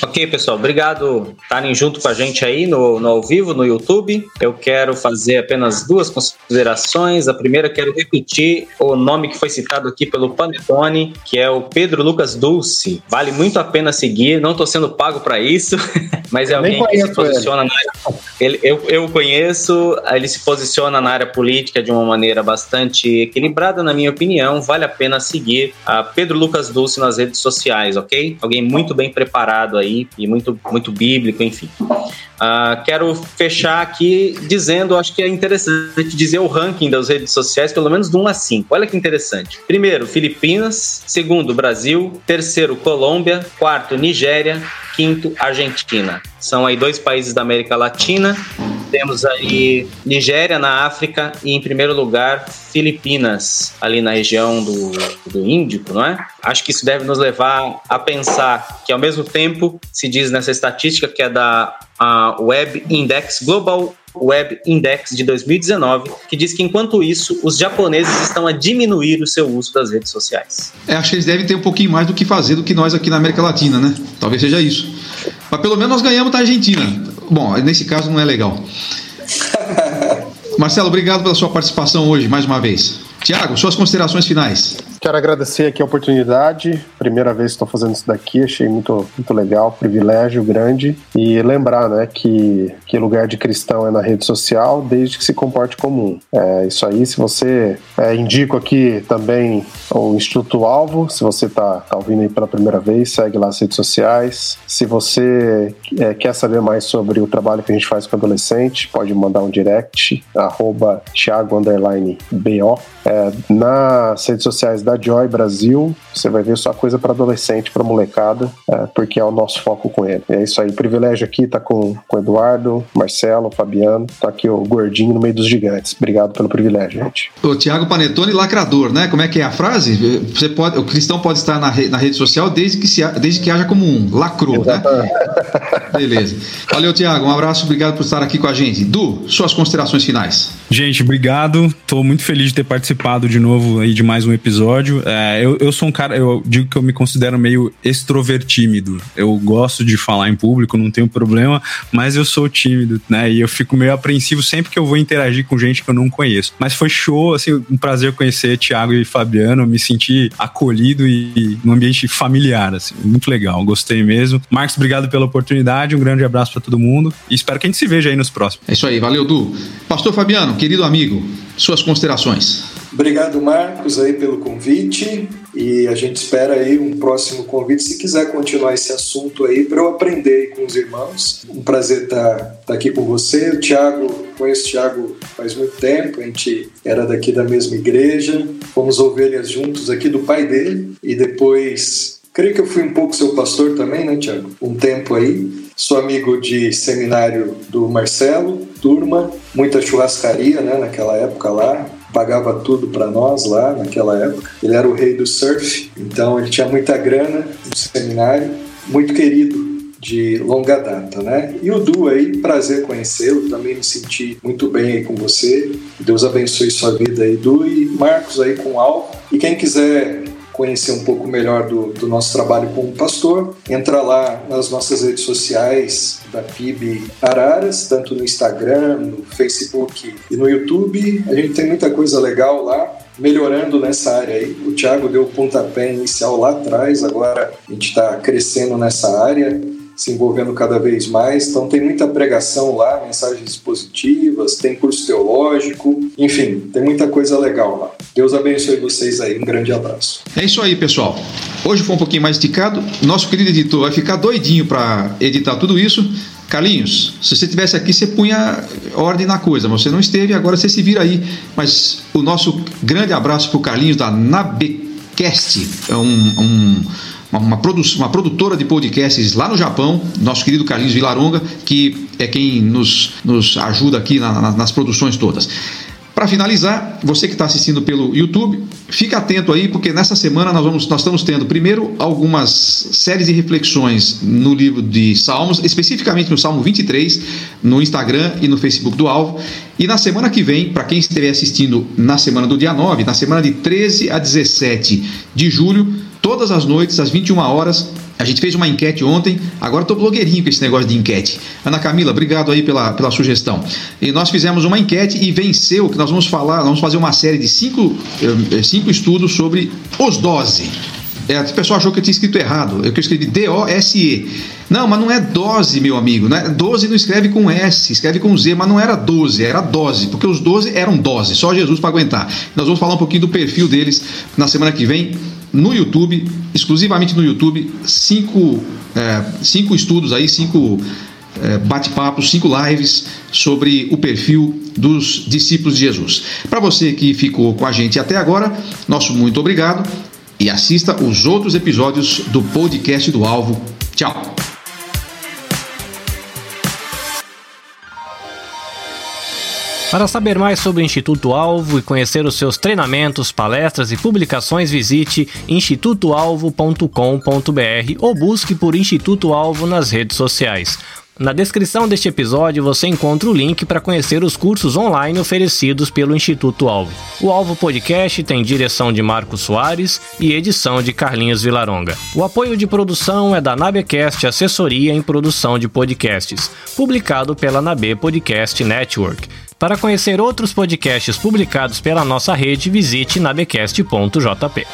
Ok, pessoal, obrigado por estarem junto com a gente aí no, no ao vivo, no YouTube. Eu quero fazer apenas duas considerações. A primeira, quero repetir o nome que foi citado aqui pelo Panetone, que é o Pedro Lucas Dulce. Vale muito a pena seguir, não estou sendo pago para isso, mas é alguém que se posiciona ele. na área. Ele, eu, eu conheço, ele se posiciona na área política de uma maneira bastante equilibrada, na minha opinião. Vale a pena seguir a Pedro Lucas Dulce nas redes sociais, ok? Alguém muito bem preparado aí aí e muito, muito bíblico, enfim. Uh, quero fechar aqui dizendo, acho que é interessante dizer o ranking das redes sociais, pelo menos de 1 a 5. Olha que interessante. Primeiro, Filipinas. Segundo, Brasil. Terceiro, Colômbia. Quarto, Nigéria. Quinto, Argentina. São aí dois países da América Latina. Temos aí Nigéria na África e, em primeiro lugar, Filipinas, ali na região do, do Índico, não é? Acho que isso deve nos levar a pensar que, ao mesmo tempo, se diz nessa estatística que é da a Web Index Global Web Index de 2019, que diz que enquanto isso, os japoneses estão a diminuir o seu uso das redes sociais. É, acho que eles devem ter um pouquinho mais do que fazer do que nós aqui na América Latina, né? Talvez seja isso. Mas pelo menos nós ganhamos da Argentina. Bom, nesse caso não é legal. Marcelo, obrigado pela sua participação hoje, mais uma vez. Tiago, suas considerações finais. Quero agradecer aqui a oportunidade. Primeira vez que estou fazendo isso daqui, achei muito, muito legal, privilégio grande. E lembrar né, que, que lugar de cristão é na rede social, desde que se comporte comum. É isso aí. Se você é, indico aqui também o Instituto Alvo, se você está tá ouvindo aí pela primeira vez, segue lá as redes sociais. Se você é, quer saber mais sobre o trabalho que a gente faz com adolescente, pode mandar um direct, arroba Thiago BO. É, nas redes sociais da Joy Brasil, você vai ver só coisa para adolescente, para molecada, é, porque é o nosso foco com ele. É isso aí, privilégio aqui, tá com, com o Eduardo, Marcelo, Fabiano, tá aqui o gordinho no meio dos gigantes. Obrigado pelo privilégio, gente. O Tiago Panetone, lacrador, né? Como é que é a frase? Você pode, o cristão pode estar na, re, na rede social desde que, se, desde que haja como um, lacrou, né? Beleza. Valeu, Tiago, um abraço, obrigado por estar aqui com a gente. Du, suas considerações finais. Gente, obrigado. Tô muito feliz de ter participado de novo aí de mais um episódio. É, eu, eu sou um cara, eu digo que eu me considero meio extrovertímido. Eu gosto de falar em público, não tenho problema, mas eu sou tímido, né? E eu fico meio apreensivo sempre que eu vou interagir com gente que eu não conheço. Mas foi show, assim, um prazer conhecer Thiago e Fabiano, me senti acolhido e num ambiente familiar, assim, muito legal, gostei mesmo. Marcos, obrigado pela oportunidade, um grande abraço para todo mundo e espero que a gente se veja aí nos próximos. É isso aí, valeu, Du. Pastor Fabiano, querido amigo, suas considerações. Obrigado, Marcos, aí pelo convite e a gente espera aí um próximo convite se quiser continuar esse assunto aí para eu aprender com os irmãos. Um prazer estar, tá, tá aqui com você. O Thiago, conheço o Thiago faz muito tempo, a gente era daqui da mesma igreja, fomos ovelhas juntos aqui do pai dele e depois, creio que eu fui um pouco seu pastor também, né, Thiago? Um tempo aí. Sou amigo de seminário do Marcelo, turma, muita churrascaria, né, naquela época lá pagava tudo para nós lá naquela época. Ele era o rei do surf, então ele tinha muita grana no seminário, muito querido de longa data, né? E o Du aí, prazer conhecê-lo, também me senti muito bem aí com você. Deus abençoe sua vida aí, Du, e Marcos aí com o Al. E quem quiser conhecer um pouco melhor do, do nosso trabalho como pastor, entra lá nas nossas redes sociais da PIB Araras, tanto no Instagram, no Facebook e no YouTube. A gente tem muita coisa legal lá melhorando nessa área aí. O Thiago deu o pontapé inicial lá atrás, agora a gente está crescendo nessa área se envolvendo cada vez mais. Então tem muita pregação lá, mensagens positivas, tem curso teológico, enfim, tem muita coisa legal lá. Deus abençoe vocês aí, um grande abraço. É isso aí, pessoal. Hoje foi um pouquinho mais esticado. Nosso querido editor vai ficar doidinho para editar tudo isso. Carlinhos, se você tivesse aqui, você punha ordem na coisa, mas você não esteve, agora você se vira aí. Mas o nosso grande abraço para o Carlinhos da Nabecast, é um, um uma, produ uma produtora de podcasts lá no Japão, nosso querido Carlinhos Vilaronga, que é quem nos, nos ajuda aqui na, na, nas produções todas. Para finalizar, você que está assistindo pelo YouTube, fica atento aí, porque nessa semana nós, vamos, nós estamos tendo primeiro algumas séries de reflexões no livro de Salmos, especificamente no Salmo 23, no Instagram e no Facebook do Alvo. E na semana que vem, para quem estiver assistindo na semana do dia 9, na semana de 13 a 17 de julho, todas as noites, às 21 horas, a gente fez uma enquete ontem, agora estou blogueirinho com esse negócio de enquete. Ana Camila, obrigado aí pela, pela sugestão. E nós fizemos uma enquete e venceu, que nós vamos falar, vamos fazer uma série de cinco, eh, cinco estudos sobre os dose. É, o pessoal achou que eu tinha escrito errado, eu que escrevi D-O-S-E. Não, mas não é dose, meu amigo. Né? 12 não escreve com S, escreve com Z, mas não era 12, era dose, porque os 12 eram dose, só Jesus para aguentar. Nós vamos falar um pouquinho do perfil deles na semana que vem no YouTube, exclusivamente no YouTube, cinco, é, cinco estudos aí, cinco é, bate-papos, cinco lives sobre o perfil dos discípulos de Jesus. Para você que ficou com a gente até agora, nosso muito obrigado e assista os outros episódios do podcast do Alvo. Tchau! Para saber mais sobre o Instituto Alvo e conhecer os seus treinamentos, palestras e publicações, visite institutoalvo.com.br ou busque por Instituto Alvo nas redes sociais. Na descrição deste episódio você encontra o link para conhecer os cursos online oferecidos pelo Instituto Alvo. O Alvo Podcast tem direção de Marcos Soares e edição de Carlinhos Vilaronga. O apoio de produção é da Nabecast Assessoria em Produção de Podcasts, publicado pela Nabe Podcast Network. Para conhecer outros podcasts publicados pela nossa rede, visite nabecast.jp.